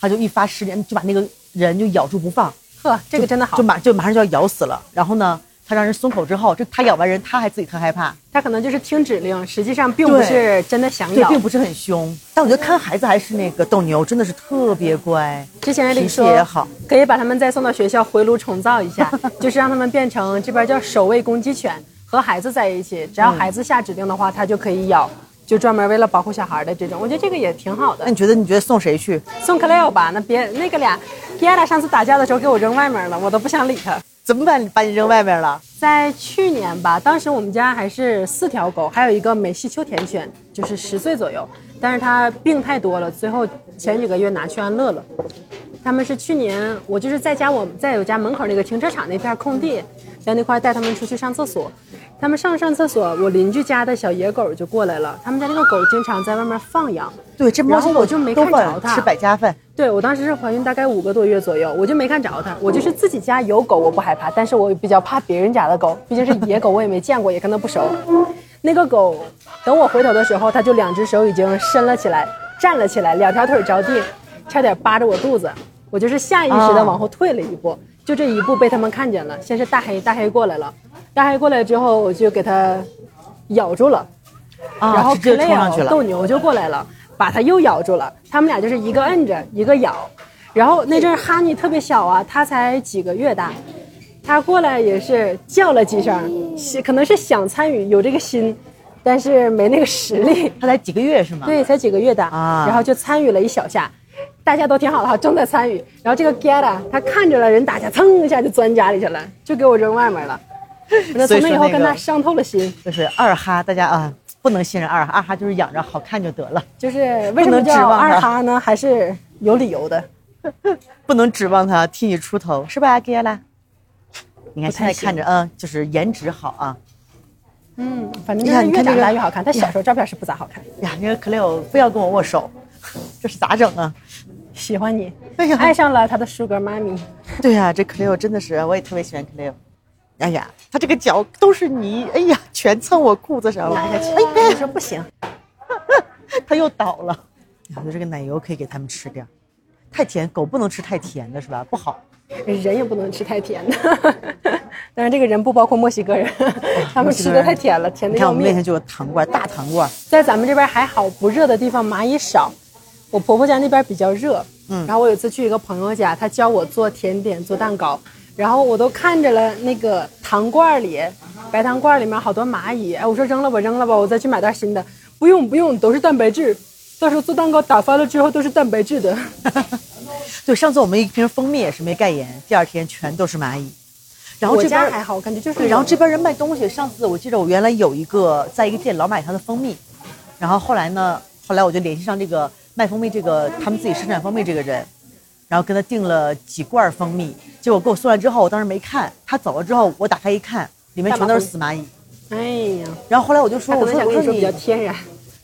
他就一发失联就把那个人就咬住不放，呵，这个真的好就。马就马上就要咬死了。然后呢，他让人松口之后，就他咬完人，他还自己特害怕。它可能就是听指令，实际上并不是真的想对，咬。并不是很凶，但我觉得看孩子还是那个斗牛，真的是特别乖，之前也得脾气说也好。可以把他们再送到学校回炉重造一下，就是让他们变成这边叫守卫攻击犬，和孩子在一起，只要孩子下指令的话，它就可以咬，就专门为了保护小孩的这种，我觉得这个也挺好的那。你觉得你觉得送谁去？送 Cleo 吧，那别那个俩 g i a 上次打架的时候给我扔外面了，我都不想理他。怎么把？把你扔外面了？在去年吧，当时我们家还是四条狗，还有一个美系秋田犬，就是十岁左右，但是它病太多了，最后前几个月拿去安乐了。他们是去年我就是在家我在我家门口那个停车场那片空地，在那块带他们出去上厕所，他们上上厕所，我邻居家的小野狗就过来了。他们家那个狗经常在外面放羊，对，这然后我就没看着它吃百家饭。对我当时是怀孕大概五个多月左右，我就没看着它。我就是自己家有狗，我不害怕，但是我比较怕别人家的狗，毕竟是野狗，我也没见过，也跟它不熟。那个狗，等我回头的时候，它就两只手已经伸了起来，站了起来，两条腿着地，差点扒着我肚子。我就是下意识的往后退了一步，就这一步被他们看见了。先是大黑，大黑过来了，大黑过来之后，我就给它咬住了，啊，然后直接冲上去了。斗牛就过来了，把它又咬住了。他们俩就是一个摁着，一个咬。然后那阵儿哈尼特别小啊，它才几个月大，它过来也是叫了几声，可能是想参与，有这个心，但是没那个实力。它才几个月是吗？对，才几个月大，啊然后就参与了一小下，大家都挺好的哈，正在参与。然后这个 Geta 他看着了人打架，噌一下就钻家里去了，就给我扔外面了。我从那以后跟他伤透了心，就是二哈，大家啊不能信任二哈，二哈就是养着好看就得了，就是为什么叫二哈呢？还是有理由的。不能指望他替你出头，是吧，Gila？？你看现在看着，嗯，就是颜值好啊。嗯，反正哎就是越长大越好看。他小时候照片是不咋好看。呀，那个 Cleo 非要跟我握手，这是咋整啊？喜欢你，哎呀爱上了他的 Sugar 妈咪。对呀、这 Cleo 真的是，我也特别喜欢 Cleo。哎呀，他这个脚都是泥，哎呀，全蹭我裤子上了。拿下去，哎你说不行，他又倒了。然后这个奶油可以给他们吃点儿，太甜，狗不能吃太甜的是吧？不好。人也不能吃太甜的。当然，这个人不包括墨西哥人，他们吃的太甜了，甜的要命你看我们面前。就有糖罐，大糖罐。在咱们这边还好，不热的地方蚂蚁少。我婆婆家那边比较热，嗯，然后我有一次去一个朋友家，他教我做甜点、做蛋糕，然后我都看着了那个糖罐里，白糖罐里面好多蚂蚁，哎，我说扔了吧，扔了吧，我再去买袋新的。不用不用，都是蛋白质，到时候做蛋糕打发了之后都是蛋白质的。对，上次我们一瓶蜂蜜也是没盖严，第二天全都是蚂蚁。然后我这边家还好，我感觉就是对，然后这边人卖东西，上次我记得我原来有一个在一个店老买他的蜂蜜，然后后来呢，后来我就联系上这个卖蜂蜜这个他们自己生产蜂蜜这个人，然后跟他订了几罐蜂蜜，结果给我送来之后，我当时没看，他走了之后，我打开一看，里面全都是死蚂蚁。哎呀，然后后来我就说，我说我说你说比较，天然。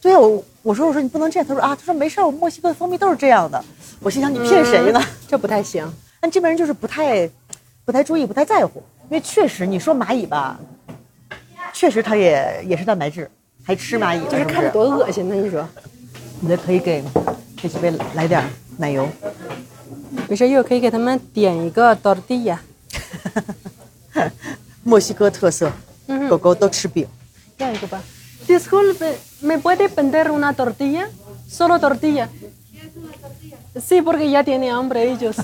对啊，我我说我说你不能这样，他说啊，他说没事儿，我墨西哥的蜂蜜都是这样的。我心想你骗谁呢？这不太行。但这边人就是不太不太注意，不太在乎，因为确实你说蚂蚁吧，确实它也也是蛋白质，还吃蚂蚁，就是看着多恶心呢，你说？你这可以给这几位来点儿奶油，没事，一会儿可以给他们点一个 tortilla。墨西哥特色，嗯狗狗都吃饼。要一个吧。Disculpe, ¿me puede vender una tortilla? Solo tortilla. Sí, porque ya tiene hambre ellos.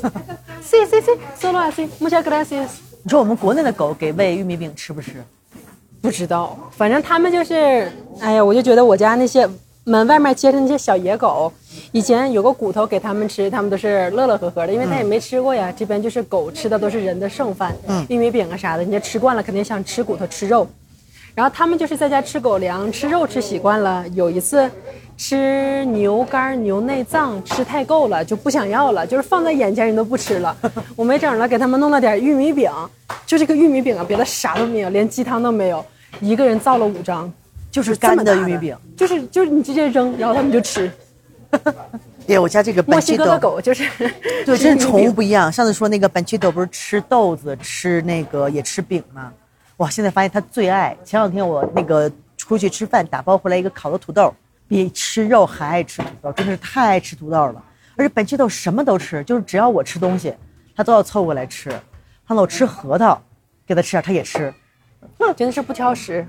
Sí, sí, sí, solo así. Muchas gracias. 你说我们国内的狗给喂玉米饼吃不吃？不知道，反正他们就是，哎呀，我就觉得我家那些门外面接着那些小野狗，以前有个骨头给他们吃，他们都是乐乐呵呵的，因为他也没吃过呀。这边就是狗吃的都是人的剩饭，玉米饼啊啥的，人家吃惯了，肯定想吃骨头吃肉。然后他们就是在家吃狗粮、吃肉吃习惯了，有一次吃牛肝、牛内脏吃太够了，就不想要了，就是放在眼前人都不吃了。我没整了，给他们弄了点玉米饼，就这个玉米饼啊，别的啥都没有，连鸡汤都没有，一个人造了五张，就是干的玉米饼。就是就是你直接扔，然后他们就吃。对，我家这个墨西哥的狗就是 对，吃真是宠物不一样。上次说那个 Banchito 不是吃豆子，吃那个也吃饼吗？哇，现在发现它最爱。前两天我那个出去吃饭，打包回来一个烤的土豆，比吃肉还爱吃土豆，真的是太爱吃土豆了。而且 Banchito 什么都吃，就是只要我吃东西，它都要凑过来吃。看到我吃核桃，给它吃点，它也吃。真的是不挑食。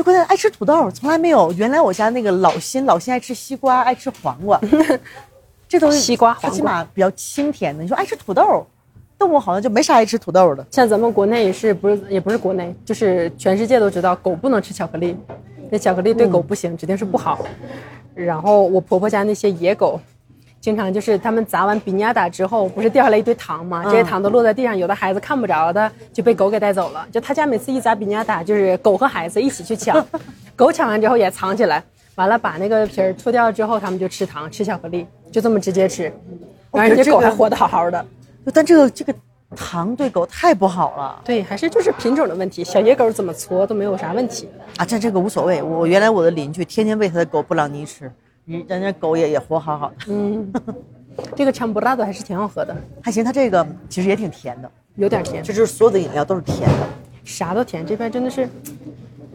就关键爱吃土豆，从来没有。原来我家那个老辛，老辛爱吃西瓜，爱吃黄瓜，这都是西瓜它起黄瓜码比较清甜的。你说爱吃土豆，动物好像就没啥爱吃土豆的。像咱们国内也是不是也不是国内，就是全世界都知道狗不能吃巧克力，那巧克力对狗不行，指定是不好。然后我婆婆家那些野狗，经常就是他们砸完比尼亚达之后，不是掉下来一堆糖吗？这些糖都落在地上，有的孩子看不着的就被狗给带走了。就他家每次一砸比尼亚达，就是狗和孩子一起去抢，狗抢完之后也藏起来，完了把那个皮儿脱掉之后，他们就吃糖吃巧克力，就这么直接吃。然后人家狗还活得好好的。但这个这个糖对狗太不好了对，还是就是品种的问题，小野狗怎么搓都没有啥问题。啊！这这个无所谓，我原来我的邻居天天喂他的狗布朗尼吃，人人家狗也也活好好的，嗯，这个 champ 拉多还是挺好喝的，还行。它这个其实也挺甜的，有点甜，这就是所有的饮料都是甜的。啥都甜。这边真的是，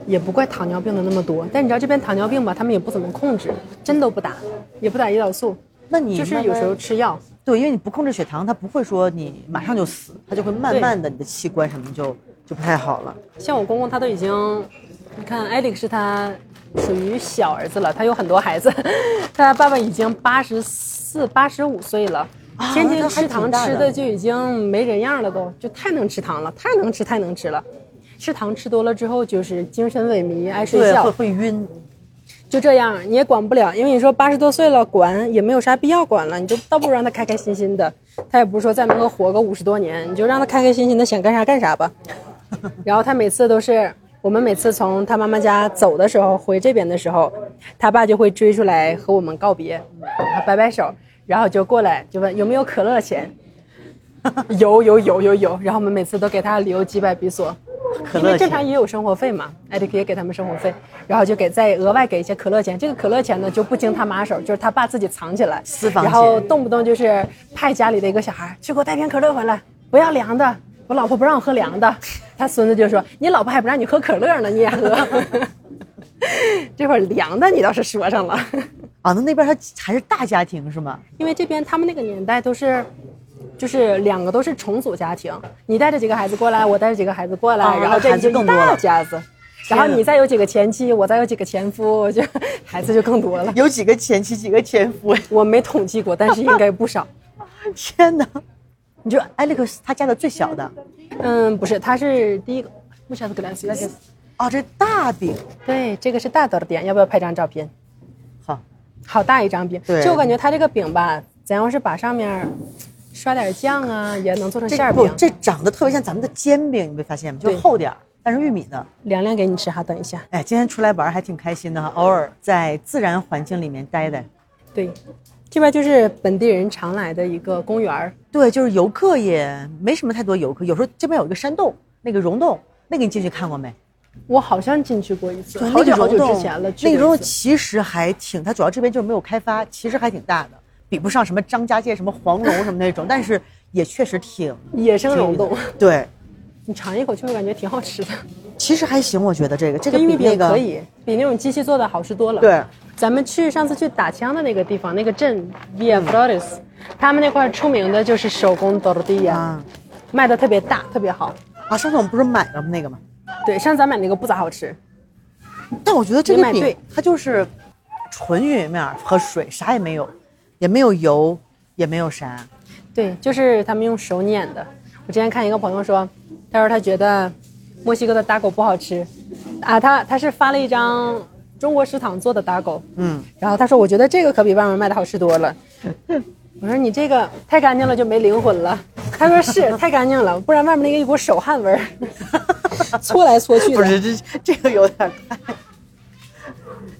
也不怪糖尿病的那么多，但你知道这边糖尿病吧，他们也不怎么控制，针都不打，也不打胰岛素，那你就是有时候吃药。对，因为你不控制血糖，它不会说你马上就死，它就会慢慢的你的器官什么就就不太好了。像我公公他都已经，你看艾利克是他属于小儿子了，他有很多孩子，他爸爸已经八十四、八十五岁了，啊天天吃糖吃的就已经没人样了都，就太能吃糖了，太能吃太能吃了。吃糖吃多了之后，就是精神萎靡、爱睡觉，会晕。就这样，你也管不了，因为你说八十多岁了，管也没有啥必要管了，你就倒不如让他开开心心的。他也不是说再能够活个五十多年，你就让他开开心心的，想干啥干啥吧。然后他每次都是，我们每次从他妈妈家走的时候，回这边的时候，他爸就会追出来和我们告别，然后摆摆手，然后就过来就问有没有可乐钱。有有有有有，然后我们每次都给他留几百比索，可乐因为正常也有生活费嘛，艾迪克也给他们生活费，然后就给再额外给一些可乐钱。这个可乐钱呢就不经他妈手，就是他爸自己藏起来，私房然后动不动就是派家里的一个小孩去给我带瓶可乐回来，不要凉的，我老婆不让我喝凉的。他孙子就说：“你老婆还不让你喝可乐呢，你也喝。”这会儿凉的你倒是说上了，啊，那那边还还是大家庭是吗？因为这边他们那个年代都是。就是两个都是重组家庭，你带着几个孩子过来，我带着几个孩子过来，啊然后这就一更多了大家子，然后你再有几个前妻，我再有几个前夫，就孩子就更多了。有几个前妻，几个前夫？我没统计过，但是应该不少。天哪！你就艾利克是他家的最小的嗯，不是，他是第一个。不晓得给他写写。哦，这大饼对，这个是大豆的点，要不要拍张照片？好，好大一张饼，对就我感觉它这个饼吧，咱要是把上面刷点酱啊，也能做成馅饼。不这长得特别像咱们的煎饼，你没发现吗？就厚点儿，但是玉米的。凉凉给你吃哈，等一下。哎，今天出来玩还挺开心的哈，偶尔在自然环境里面待待。对，这边就是本地人常来的一个公园儿。对，就是游客也没什么太多游客，有时候这边有一个山洞，那个溶洞，那个你进去看过没？我好像进去过一次，好久好久之前了。那个溶洞其实还挺，它主要这边就是没有开发，其实还挺大的，比不上什么张家界、什么黄龙什么那种，但是也确实挺 野生溶洞，对，你尝一口就会感觉挺好吃的。其实还行，我觉得这个这个比那个可以，比那种机器做的好吃多了。对，咱们去上次去打枪的那个地方，那个镇 Villa Flores，、他们那块儿出名的就是手工啊卖的特别大，特别好。啊，上次我们不是买了那个吗？对，上次咱买那个不咋好吃，但我觉得这个饼它就是纯玉米面和水，啥也没有，也没有油，也没有啥。对，就是他们用手碾的。我之前看一个朋友说，他说他觉得墨西哥的打狗不好吃，啊，他他是发了一张中国食堂做的打狗，嗯，然后他说我觉得这个可比外面卖的好吃多了。我说你这个太干净了就没灵魂了。他说是太干净了，不然外面那个一股手汗味儿，搓来搓去的。不是这这个有点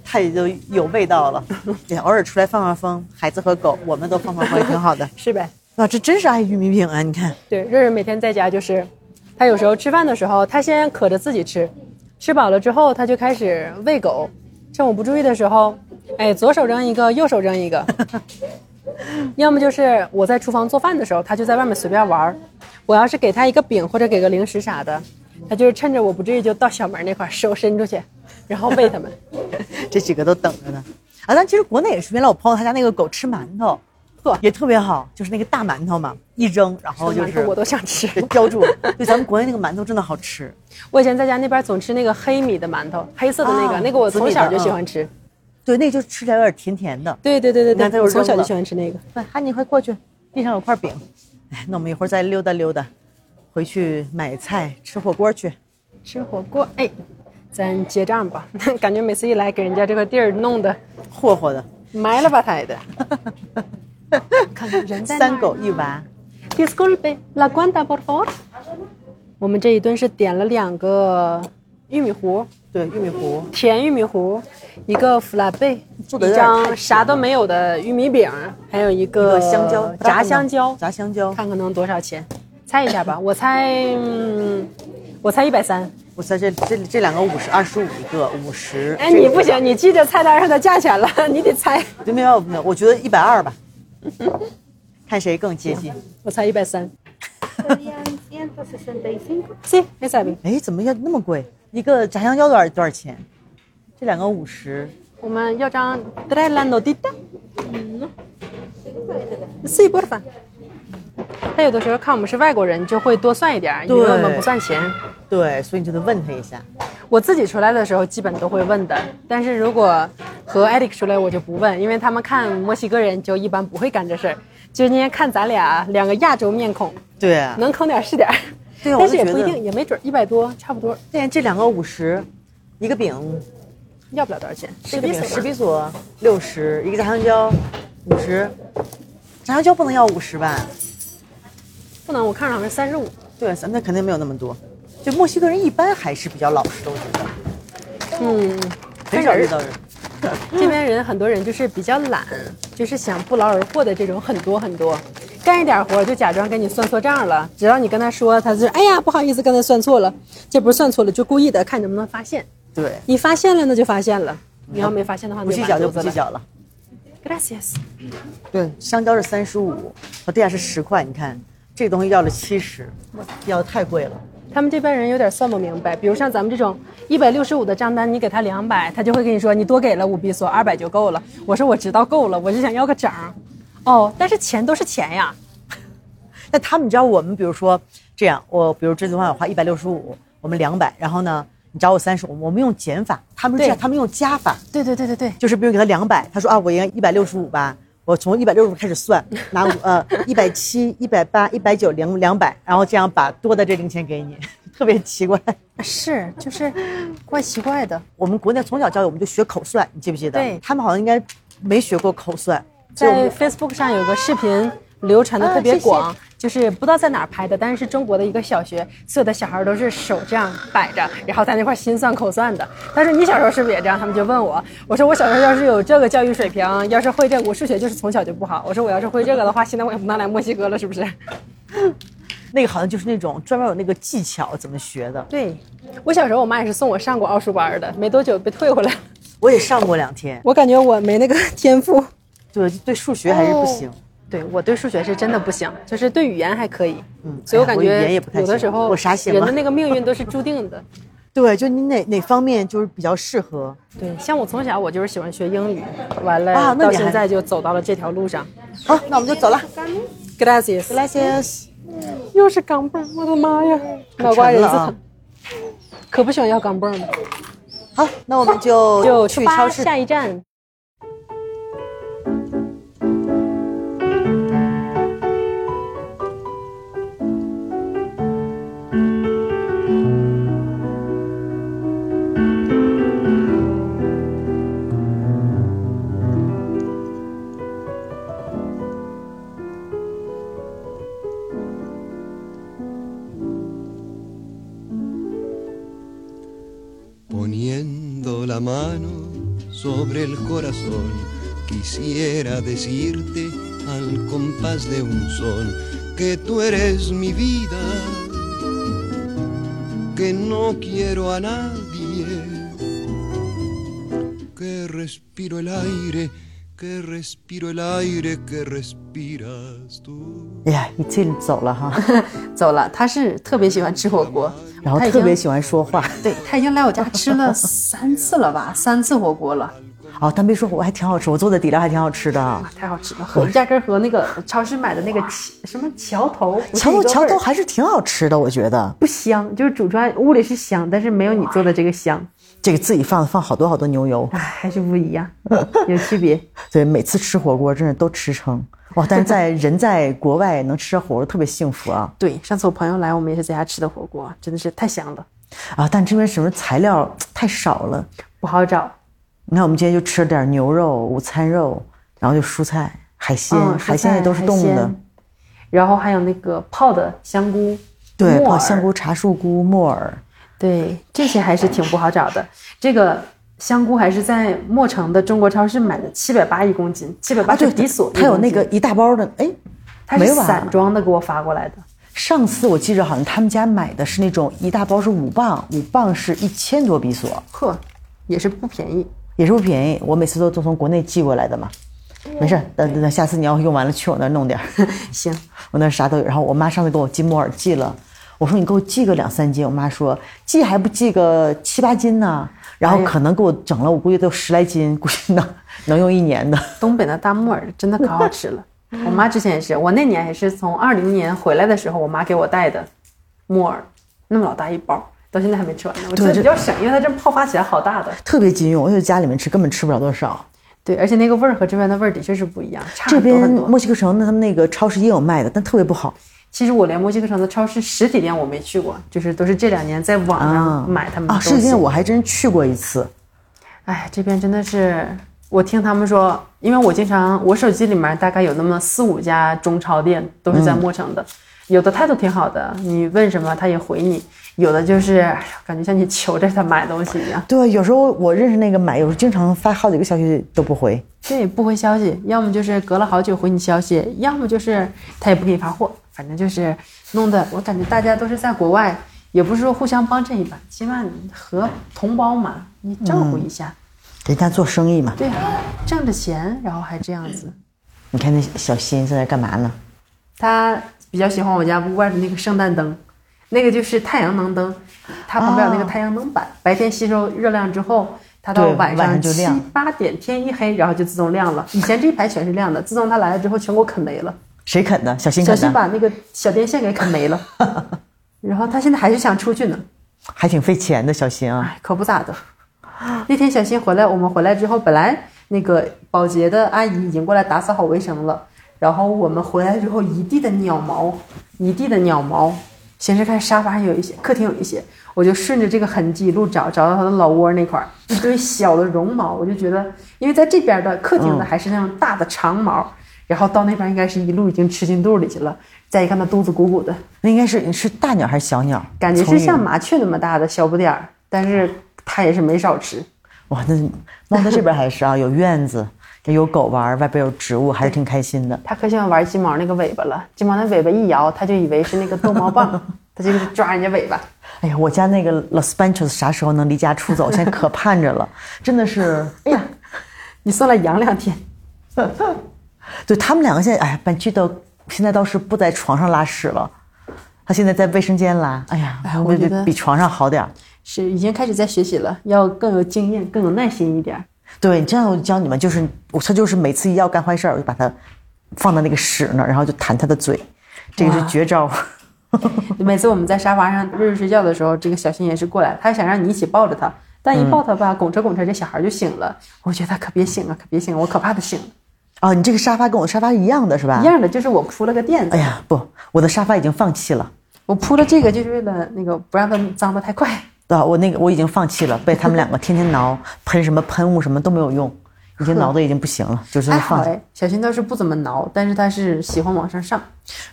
太太就有味道了。对，偶尔出来放放风，孩子和狗，我们都放放风也挺好的。是呗？哇，这真是爱玉米饼啊！你看，对，瑞瑞每天在家就是，他有时候吃饭的时候，他先渴着自己吃，吃饱了之后他就开始喂狗。趁我不注意的时候，哎，左手扔一个，右手扔一个。要么就是我在厨房做饭的时候，他就在外面随便玩儿。我要是给他一个饼或者给个零食啥的，他就是趁着我不注意就到小门那块手伸出去，然后喂他们。这几个都等着呢。啊，但其实国内也是，原来我朋友他家那个狗吃馒头，呵也特别好，就是那个大馒头嘛，一扔，然后就是我都想吃。对叼住。对，咱们国内那个馒头真的好吃。我以前在家那边总吃那个黑米的馒头，黑色的那个，啊那个我从小就喜欢吃。对，那个就吃起来有点甜甜的。对对对对对，我从小就喜欢吃那个。对，哈尼快过去，地上有块饼。哎，那我们一会儿再溜达溜达，回去买菜吃火锅去。吃火锅，哎，咱结账吧。感觉每次一来给人家这个地儿弄得霍霍的，埋了吧胎的。看看人在三狗一娃。Disculpe, la cuenta por favor。我们这一顿是点了两个玉米糊，对，玉米糊。甜玉米糊，一个弗拉贝，一张啥都没有的玉米饼，还有一一个个香蕉，炸香蕉，炸香蕉。看看能多少钱。猜一下吧，我猜，嗯，我猜一百三。我猜这这这两个五十，二十五一个五十。哎，你不行，你记着菜单上的价钱了，你得猜。对，没有没有，我觉得一百二吧，看谁更接近。我猜一百三。Serían 165. Sí, esa bien. 哎，怎么要那么贵？一个炸香蕉多少多少钱？这两个五十。我们要张 trae la notita。Sí, porfa。他有的时候看我们是外国人，就会多算一点，因为我们不算钱。对，所以你就得问他一下。我自己出来的时候基本都会问的，但是如果和 Eric 出来，我就不问，因为他们看墨西哥人就一般不会干这事儿。就今天看咱俩两个亚洲面孔，对啊，能坑点儿是点儿，对啊但是也不一定，也没准一百多差不多，对，这两个五十，一个饼，要不了多少钱。这个饼十十比索六十，一个炸香蕉五十，炸香蕉不能要五十吧？不能，我看着好像是三十五。对，咱们肯定没有那么多。就墨西哥人一般还是比较老实的，我觉得嗯，很少遇到人。这边人很多人就是比较懒，就是想不劳而获的这种很多很多，干一点活就假装给你算错账了，只要你跟他说，他就哎呀不好意思，刚才算错了，这不是算错了，就故意的，看你能不能发现。对，你发现了那就发现了，你要没发现的话，不计较就不计。较了。Gracias。对，香蕉是三十五，我地下是十块，你看这个东西要了七十，要的太贵了。他们这边人有点算不明白，比如像咱们这种一百六十五的账单，你给他两百，他就会跟你说你多给了五比索，二百就够了。我说我知道够了，我就想要个整儿。哦，但是钱都是钱呀。那他们你知道我们，比如说这样，我比如这句话我花一百六十五，我们两百，然后呢，你找我三十五，我们用减法，他们是这样，对他们用加法，对对对对对，就是比如给他两百，他说啊，我应该一百六十五吧，我从一百六十五开始算，拿五呃一百七、一百八、一百九、零两百，然后这样把多的这零钱给你，特别奇怪。是就是怪奇怪的。我们国内从小教育我们就学口算，你记不记得？对他们好像应该没学过口算，在们 Facebook 上有个视频流传的特别广，就是不知道在哪儿拍的，但是是中国的一个小学，所有的小孩都是手这样摆着，然后在那块儿心算口算的。他说你小时候是不是也这样？他们就问我，我说我小时候要是有这个教育水平，要是会这个，我数学就是从小就不好。我说我要是会这个的话，现在我也不能来墨西哥了，是不是？那个好像就是那种专门有那个技巧怎么学的。对，我小时候我妈也是送我上过奥数班的，没多久被退回来。我也上过两天，我感觉我没那个天赋。对对数学还是不行。对我对数学是真的不行，就是对语言还可以，嗯所以我感觉有的时候我啥行啊人的那个命运都是注定的。对，就你哪哪方面就是比较适合。对，像我从小我就是喜欢学英语，完了、到现在就走到了这条路上。好，那我们就走了。Gracias，Gracias。又是钢镚儿，我的妈呀，脑瓜仁子疼，可不喜欢要钢镚儿呢。好，那我们就就去超市。下一站。La mano sobre el corazón, quisiera decirte al compás de un son que tú eres mi vida, que no quiero a nadie, que respiro el aire, que respiro el aire que respiras tú. 哎呀，一进走了哈，走了，他是特别喜欢吃火锅，然后特别喜欢说话。对他已经来我家吃了三次了吧，三次火锅了，哦，他别说火锅还挺好吃，我做的底料还挺好吃的。太好吃了，和压根儿和那个超市买的那个桥什么桥头桥头桥头还是挺好吃的，我觉得。不香，就是煮出来屋里是香，但是没有你做的这个香，这个自己放放好多好多牛油，还是不一样，有区别。对，每次吃火锅真是都吃撑哇！但是在人在国外能吃火锅特别幸福啊 对，上次我朋友来，我们也是在家吃的火锅，真的是太香了，啊！但这边什么材料太少了，不好找。你看我们今天就吃了点牛肉、午餐肉，然后就蔬菜、海鲜，嗯海鲜也都是冻的。然后还有那个泡的香菇，对，泡香菇、茶树菇、木耳，对，这些还是挺不好找的。这个香菇还是在墨城的中国超市买的，七百八一公斤，七百八是比索一公斤，它有那个一大包的，哎，它是散装的给我发过来的，上次我记着好像他们家买的是那种一大包是五磅，五磅是一千多比索，呵，也是不便宜。也是不便宜。我每次都都从国内寄过来的嘛。没事儿，等等等，下次你要用完了去我那儿弄点儿。行，我那儿啥都有。然后我妈上次给我寄木耳寄了，我说你给我寄个两三斤，我妈说寄还不寄个七八斤呢，然后可能给我整了，我估计都有十来斤，估计能能用一年的。东北的大木耳真的可好吃了。我妈之前也是，我那年也是从二零年回来的时候，我妈给我带的木耳，那么老大一包，到现在还没吃完呢。我觉得比较省，因为它这泡发起来好大的。特别经用，我就家里面吃根本吃不了多少。对，而且那个味儿和这边的味儿的确是不一样，差这边。墨西哥城的他们那个超市也有卖的，但特别不好。其实我连墨西哥城的超市实体店我没去过，就是都是这两年在网啊上买他们的啊，东西。实体店我还真去过一次。哎，这边真的是，我听他们说，因为我经常，我手机里面大概有那么四五家中超店，都是在墨城的，有的态度挺好的，你问什么他也回你，有的就是，哎呀，感觉像你求着他买东西一样，对，有时候我认识那个买，有时候经常发好几个消息都不回。对，不回消息，要么就是隔了好久回你消息，要么就是他也不给你发货，反正就是弄得我感觉大家都是在国外，也不是说互相帮衬一把，起码你和同胞嘛，你照顾一下，人家做生意嘛，对啊，挣着钱，然后还这样子。你看那小新在那干嘛呢？他比较喜欢我家屋外的那个圣诞灯，那个就是太阳能灯，它旁边有那个太阳能板，白天吸收热量之后，它到晚晚上七上就亮八点天一黑，然后就自动亮了。以前这一排全是亮的，自从它来了之后，全给我啃没了。谁啃的？小新小啃的，新把那个小电线给啃没了，然后他现在还是想出去呢，还挺费钱的。小新啊，哎，可不咋的。那天小新回来，我们回来之后，本来那个保洁的阿姨已经过来打扫好卫生了，然后我们回来之后，一地的鸟毛，一地的鸟毛。先是看沙发上有一些，客厅有一些，我就顺着这个痕迹一路找，找到他的老窝那块儿，一堆小的绒毛，我就觉得，因为在这边的客厅的还是那种大的长毛，然后到那边应该是一路已经吃进肚里去了，再一看它肚子鼓鼓的，那应该是是大鸟还是小鸟？感觉是像麻雀那么大的小不点儿，但是它也是没少吃。哇，那猫在这边还是啊，有院子，也有狗玩，外边有植物，还是挺开心的。它可喜欢玩金毛那个尾巴了，金毛那尾巴一摇，它就以为是那个逗猫棒，它就是抓人家尾巴。哎呀，我家那个 Los Panchos 啥时候能离家出走？现在可盼着了，真的是。哎呀，你送来养两天，对他们两个现在，哎，本剧都现在倒是不在床上拉屎了，他现在在卫生间拉。哎呀，哎我觉得比床上好点儿。是已经开始在学习了，要更有经验，更有耐心一点。对，这样我教你们，就是我他就是每次一要干坏事儿，我就把他放到那个屎那儿，然后就弹他的嘴，这个是绝招。每次我们在沙发上瑞瑞睡觉的时候，这个小新也是过来，他想让你一起抱着他，但一抱他吧，拱着拱着，这小孩就醒了。我觉得他可别醒啊，可别醒了，我可怕他醒了。哦，你这个沙发跟我沙发一样的是吧？一。样的，就是我铺了个垫子哎，呀，不，我的沙发已经放弃了。我铺了这个就是为了那个不让它脏得太快。啊，我那个我已经放弃了，被他们两个天天挠，喷什么喷雾什么都没有用，已经挠的已经不行了，就是放哎，小新倒是不怎么挠，但是他是喜欢往上上，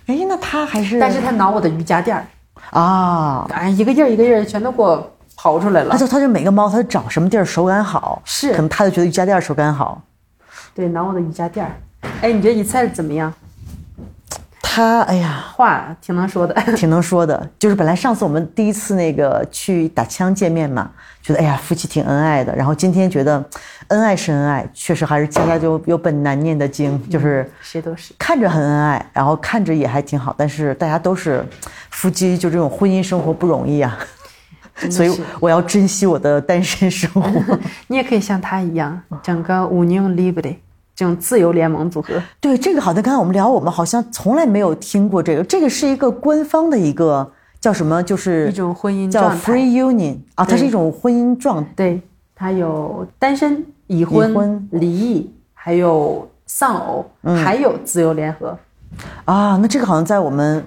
哎，那他还是，但是他挠我的瑜伽垫儿，啊，哎，一个印儿一个印儿全都给我刨出来了他。就他就每个猫，他就找什么地儿手感好，是可能他就觉得瑜伽垫手感好。对，挠我的瑜伽垫儿。哎，你觉得一菜怎么样？他哎呀，话挺能说的。挺能说的。就是本来上次我们第一次那个去打枪见面嘛，觉得哎呀夫妻挺恩爱的。然后今天觉得恩爱是恩爱，确实还是家家就有本难念的经，就是谁都是。看着很恩爱，然后看着也还挺好，但是大家都是夫妻，就这种婚姻生活不容易啊。所以我要珍惜我的单身生活。你也可以像他一样，整个 Union l i b r y 这种自由联盟组合。对这个好像刚才我们聊，我们好像从来没有听过这个。这个是一个官方的一个叫什么？就是一种婚姻叫 free union 啊，它是一种婚姻状态对，它有单身、已婚、已婚离异，还有丧偶，还有自由联合。啊。那这个好像在我们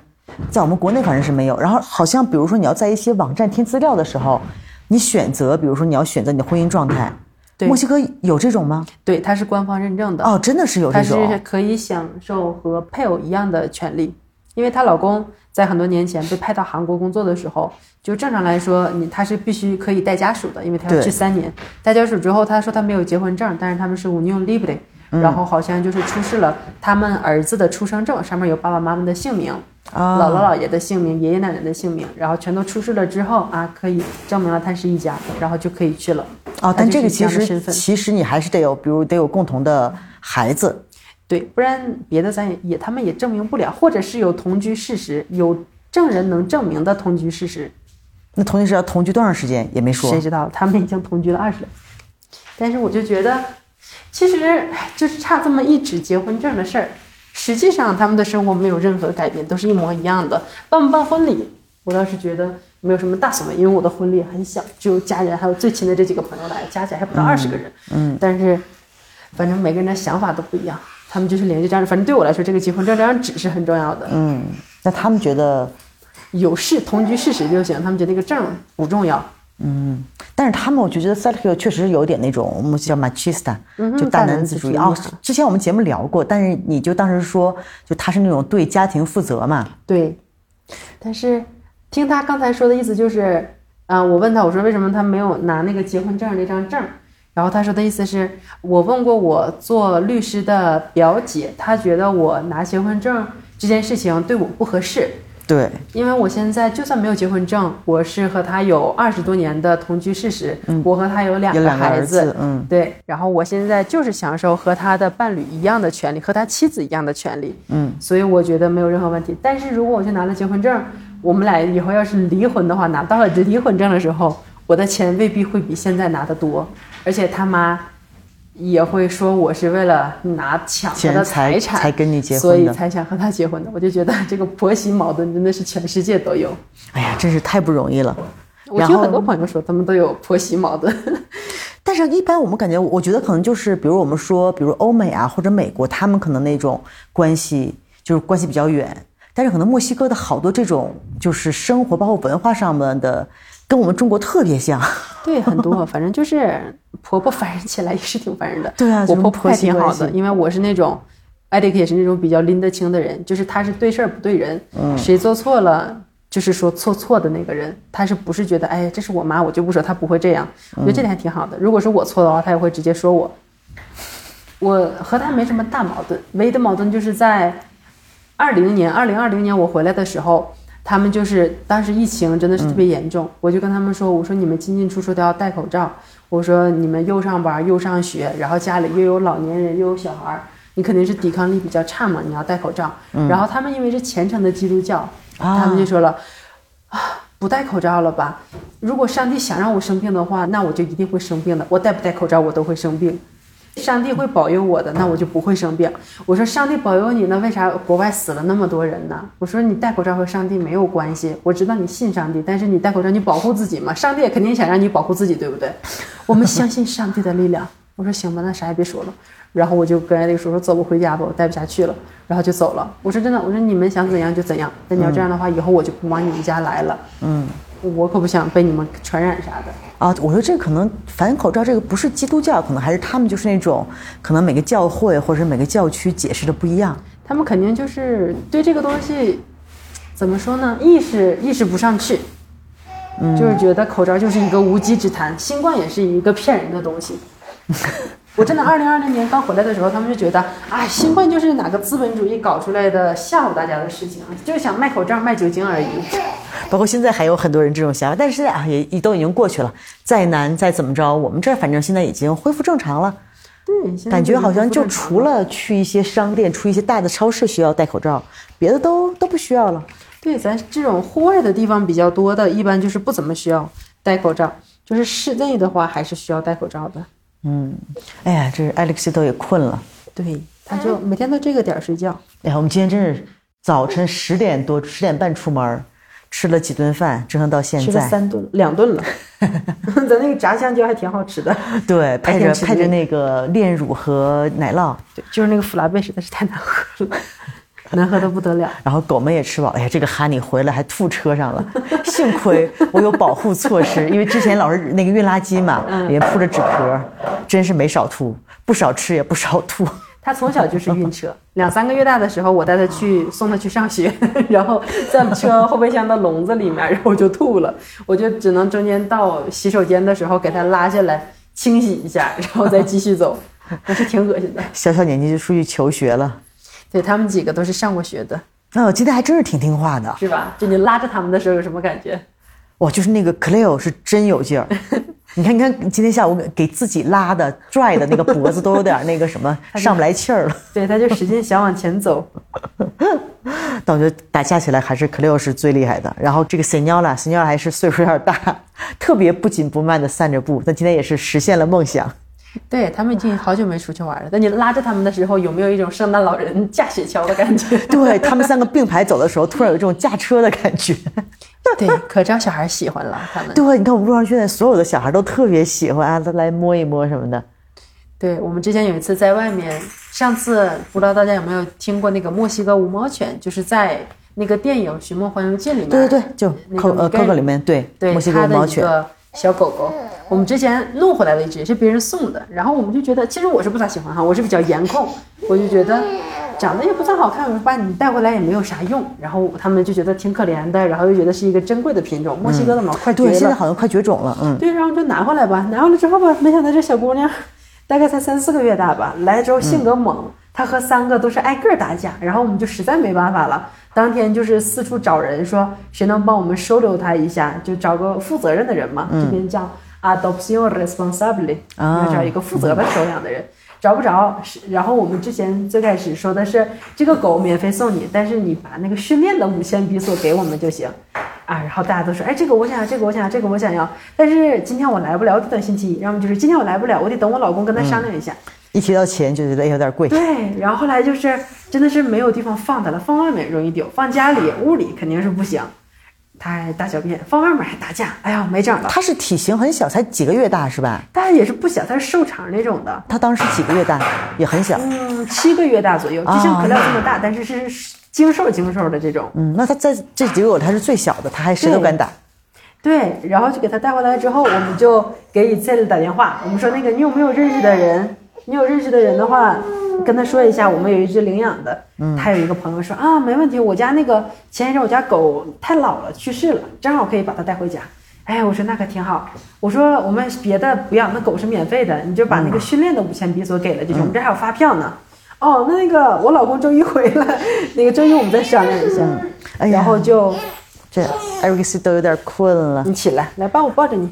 在我们国内反正是没有。然后好像比如说你要在一些网站填资料的时候，你选择，比如说你要选择你的婚姻状态，对墨西哥有这种吗？对，它是官方认证的。哦，真的是有这种，它是。可以享受和配偶一样的权利，因为她老公在很多年前被派到韩国工作的时候，就正常来说，你他是必须可以带家属的，因为他要对去三年。带家属之后，他说他没有结婚证，但是他们是 union libre，、然后好像就是出示了他们儿子的出生证，上面有爸爸妈妈的姓名，啊姥姥姥爷的姓名、爷爷奶奶的姓名，然后全都出示了之后啊，可以证明了他是一家，然后就可以去了。哦，但这个其实其实你还是得有，比如得有共同的孩子。对，不然别的咱也也他们也证明不了，或者是有同居事实，有证人能证明的同居事实，那同居是要同居多长时间也没说谁。知道？他们已经同居了二十来，但是我就觉得，其实就是差这么一纸结婚证的事儿，实际上他们的生活没有任何改变，都是一模一样的。办不办婚礼，我倒是觉得没有什么大所谓，因为我的婚礼很小，只有家人还有最亲的这几个朋友来，加起来还不到二十个人。嗯，但是反正每个人的想法都不一样，他们就是连这张，反正对我来说，这个结婚证这张纸是很重要的。嗯，那他们觉得，有事同居事实就行，他们觉得那个证不重要。但是他们我就觉得 Sergio 确实有点那种我们叫 machista，、就大嗯大男子主义。男子主义哦，之前我们节目聊过，但是你就当时说，就他是那种对家庭负责嘛。对，但是听他刚才说的意思就是，啊、我问他，我说为什么他没有拿那个结婚证那张证？然后他说的意思是我问过我做律师的表姐，她觉得我拿结婚证这件事情对我不合适，对，因为我现在就算没有结婚证，我是和他有二十多年的同居事实，我和他有两个孩子，子嗯。对，然后我现在就是享受和他的伴侣一样的权利，和他妻子一样的权利，嗯，所以我觉得没有任何问题。但是如果我去拿了结婚证，我们俩以后要是离婚的话，拿到了离婚证的时候，我的钱未必会比现在拿的多，而且他妈。也会说我是为了拿抢他的财产才跟你结婚所以才想和他结婚的。我就觉得这个婆媳矛盾真的是全世界都有。哎呀，真是太不容易了。我听很多朋友说，他们都有婆媳矛盾。但是，一般我们感觉，我觉得可能就是，比如我们说，比如欧美啊或者美国，他们可能那种关系就是关系比较远。但是可能墨西哥的好多这种就是生活，包括文化上面的，跟我们中国特别像。对，很多，反正就是婆婆烦人起来也是挺烦人的。对啊我婆婆还挺好的，因为我是那种，艾迪克也是那种比较拎得清的人，就是他是对事儿不对人，嗯谁做错了。就是说错错的那个人，他是不是觉得哎，这是我妈，我就不说，他不会这样。我觉得这点还挺好的。如果是我错的话，他也会直接说我。我和他没什么大矛盾，唯一的矛盾就是在二零年，二零二零年我回来的时候，他们就是当时疫情真的是特别严重，我就跟他们说，我说你们进进出出都要戴口罩，我说你们又上班又上学，然后家里又有老年人又有小孩儿，你肯定是抵抗力比较差嘛，你要戴口罩。然后他们因为是虔诚的基督教，他们就说了。啊，不戴口罩了吧？如果上帝想让我生病的话，那我就一定会生病的。我戴不戴口罩，我都会生病。上帝会保佑我的，那我就不会生病。我说上帝保佑你，那为啥国外死了那么多人呢？我说你戴口罩和上帝没有关系。我知道你信上帝，但是你戴口罩，你保护自己嘛。上帝也肯定想让你保护自己，对不对？我们相信上帝的力量。我说行吧，那啥也别说了。然后我就跟艾丽说说走吧，回家吧，我待不下去了，然后就走了。我说真的，我说你们想怎样就怎样。那你要这样的话，以后我就不往你们家来了。嗯，我可不想被你们传染啥的。啊，我说这可能反口罩这个不是基督教，可能还是他们就是那种，可能每个教会或者每个教区解释的不一样。他们肯定就是对这个东西，怎么说呢？意识意识不上去，就是觉得口罩就是一个无稽之谈，新冠也是一个骗人的东西。我真的二零二零年刚回来的时候，他们就觉得，啊，新冠就是哪个资本主义搞出来的吓唬大家的事情，就是想卖口罩、卖酒精而已。包括现在还有很多人这种想法，但是现在啊也也都已经过去了。再难再怎么着，我们这儿反正现在已经恢复正常了。对，感觉好像就除了去一些商店、出一些大的超市需要戴口罩，别的都都不需要了。对，咱这种户外的地方比较多的，一般就是不怎么需要戴口罩，就是室内的话还是需要戴口罩的。哎呀，这 Alex 都也困了。对，他就每天都这个点儿睡觉。哎呀，我们今天真是早晨十点多、十点半出门，吃了几顿饭，折腾到现吃了在。三顿，两顿了。咱那个炸香蕉还挺好吃的，对，配着配着那个炼乳和奶酪，对，就是那个弗拉贝实在是太难喝了，难喝的不得了。然后狗们也吃饱。哎呀，这个哈尼回来还吐车上了，幸亏我有保护措施，因为之前老是那个运垃圾嘛，里面铺着纸壳，真是没少吐，不少吃也不少吐。他从小就是晕车，两三个月大的时候，我带他去送他去上学，然后在车后备箱的笼子里面，然后我就吐了，我就只能中间到洗手间的时候给他拉下来清洗一下，然后再继续走，还是挺恶心的。小小年纪就出去求学了。对他们几个都是上过学的，那我记得还真是挺听话的。是吧？就你拉着他们的时候有什么感觉？哇，就是那个 Cleo 是真有劲儿。你看，你看，今天下午给给自己拉的、拽的那个脖子都有点那个什么 上不来气儿了。对，他就使劲想往前走。但我觉得打架起来还是 Cleo 是最厉害的。然后这个 Senora，Senora 还是岁数有点大，特别不紧不慢的散着步。但今天也是实现了梦想。对他们已经好久没出去玩了。但你拉着他们的时候，有没有一种圣诞老人驾雪橇的感觉？对他们三个并排走的时候，突然有一种驾车的感觉。对，可招小孩喜欢了。他们对，你看我们路上现在所有的小孩都特别喜欢啊，都来摸一摸什么的。对我们之前有一次在外面，上次不知道大家有没有听过那个墨西哥无毛犬，就是在那个电影《寻梦环游记》里面，对对对，就那扣呃个米盖 Coco 里面对对墨西哥无毛犬，小狗狗，我们之前弄回来了一只，也是别人送的，然后我们就觉得，其实我是不咋喜欢哈，我是比较颜控，我就觉得长得也不算好看，我说把你带回来也没有啥用，然后他们就觉得挺可怜的，然后又觉得是一个珍贵的品种，墨西哥的毛快绝对，现在，好像快绝种了，嗯，对，然后就拿回来吧，拿回来之后吧，没想到这小姑娘大概才三四个月大吧，来了之后性格猛，她和三个都是挨个儿打架，然后我们就实在没办法了，当天就是四处找人说谁能帮我们收留他一下，就找个负责任的人嘛，这边叫 adoption responsible，、啊要找一个负责的收养的人。找不着，是然后我们之前最开始说的是这个狗免费送你，但是你把那个训练的五千比索给我们就行，啊，然后大家都说，哎，这个我想要，这个我想要，这个我想要，但是今天我来不了，我得等星期一，要么就是今天我来不了，我得等我老公跟他商量一下。一提到钱就觉得有点贵。对，然后后来就是真的是没有地方放它了，放外面容易丢，放家里屋里肯定是不行，它还大小便，放外面还打架，哎呀没整了。它是体型很小，才几个月大是吧？但是也是不小，它是瘦长那种的，它当时几个月大，也很小。嗯，七个月大左右，就像可乐这么大，但是是精瘦精瘦的这种。嗯，那它在这几个月它是最小的，它还谁都敢打。对，然后就给它带回来之后，我们就给以色列打电话，我们说那个你有没有认识的人？你有认识的人的话，跟他说一下，我们有一只领养的。嗯，他有一个朋友说啊，没问题，我家那个前一阵我家狗太老了去世了，正好可以把它带回家。哎，我说那可挺好。我说我们别的不要，那狗是免费的，你就把那个训练的五千比索给了就行，我们这还有发票呢。哦，那那个我老公周一回来，那个周一我们再商量一下。然后就这艾瑞克斯都有点困了，你起来，来帮我抱着你。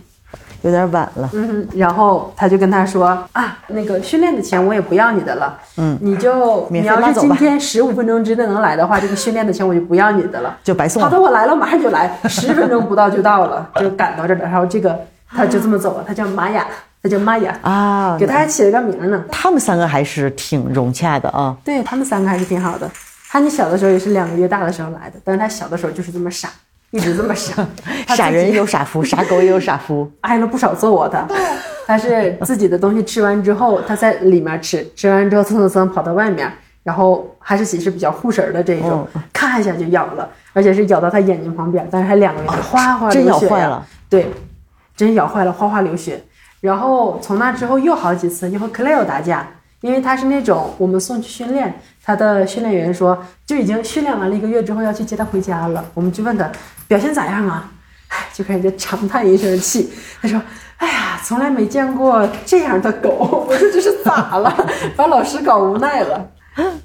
有点晚了。嗯哼，然后他就跟他说啊，那个训练的钱我也不要你的了，嗯你就免你要是今天十五分钟之内能来的话，这个训练的钱我就不要你的了。就白送了好的，我来了，马上就来，十分钟不到就到了，就赶到这儿了。然后这个他就这么走了，他叫玛雅，他叫玛雅，啊，给他还起了个名呢。他们三个还是挺融洽的啊。对他们三个还是挺好的。哈尼小的时候也是两个月大的时候来的，但是他小的时候就是这么傻，一直这么傻。傻人有傻福，傻狗也有傻福。挨了不少揍啊他。他是自己的东西吃完之后，他在里面吃，吃完之后蹭蹭蹭跑到外面，然后哈士奇是比较护食儿的这一种，嗯咔一下就咬了，而且是咬到他眼睛旁边，但是还两个月，哗哗真流血呀咬坏了。对，真咬坏了，哗哗流血。然后从那之后又好几次又和 Cleo 打架，因为他是那种我们送去训练，他的训练员说就已经训练完了一个月之后要去接他回家了。我们就问他表现咋样啊？唉，就开始长叹一声气。他说：“哎呀，从来没见过这样的狗。”我说这是咋了？把老师搞无奈了。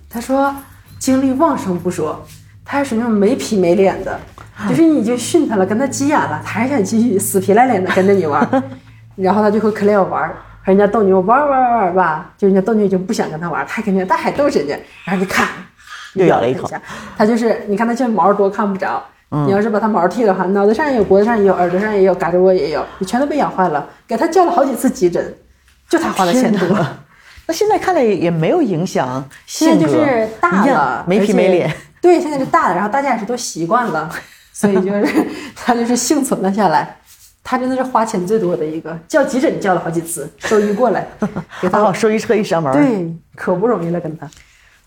他说精力旺盛不说，他还属于那种没皮没脸的，就是你已经训他了，跟他急眼了，他还想继续死皮赖脸的跟着你玩。然后他就和 Cleo 玩，和人家斗牛玩儿玩玩吧，就人家斗牛已经不想跟他玩儿，他肯定他还斗人家，然后就看又咬了一口，他就是你看他这毛多看不着。嗯你要是把它毛剃了哈，脑袋上也有，脖子上也有，耳朵上也有，胳肢窝也有，你全都被咬坏了。给他叫了好几次急诊，就他花的钱多。那现在看来也也没有影响现在就是大了，没皮没脸。对，现在是大了，然后大家也是都习惯了，所以就是他就是幸存了下来。他真的是花钱最多的一个，叫急诊叫了好几次，兽医过来给他哦，收医车一上门。，对，可不容易了，跟他。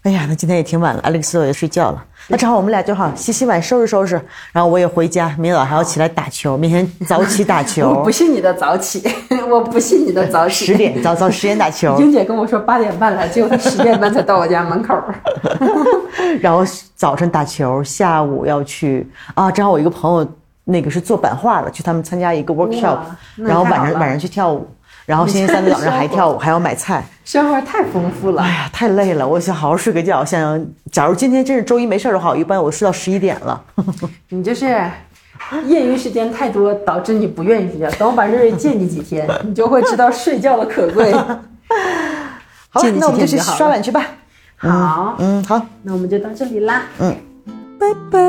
哎呀，那今天也挺晚了，艾利克斯也睡觉了。那正好我们俩就好洗洗碗、收拾收拾，然后我也回家，明天早上还要起来打球，明天早起打球我不，信你的早起，我不信你的早起。十点早早十点打球，英姐跟我说八点半来，结果她十点半才到我家门口。然后早晨打球，下午要去啊，正好我一个朋友那个是做版画的，去他们参加一个 workshop，然后晚上晚上去跳舞。然后星期三早上 还跳舞，还要买菜。生活太丰富了哎。呀，太累了，我想好好睡个觉。想，假如今天真是周一没事儿的话，我一般我睡到十一点了。你就是业余时间太多，导致你不愿意睡觉。等我把瑞瑞借你几天，你就会知道睡觉的可贵。好那我们就去刷碗去吧。好，嗯，好，那我们就到这里啦。嗯拜拜。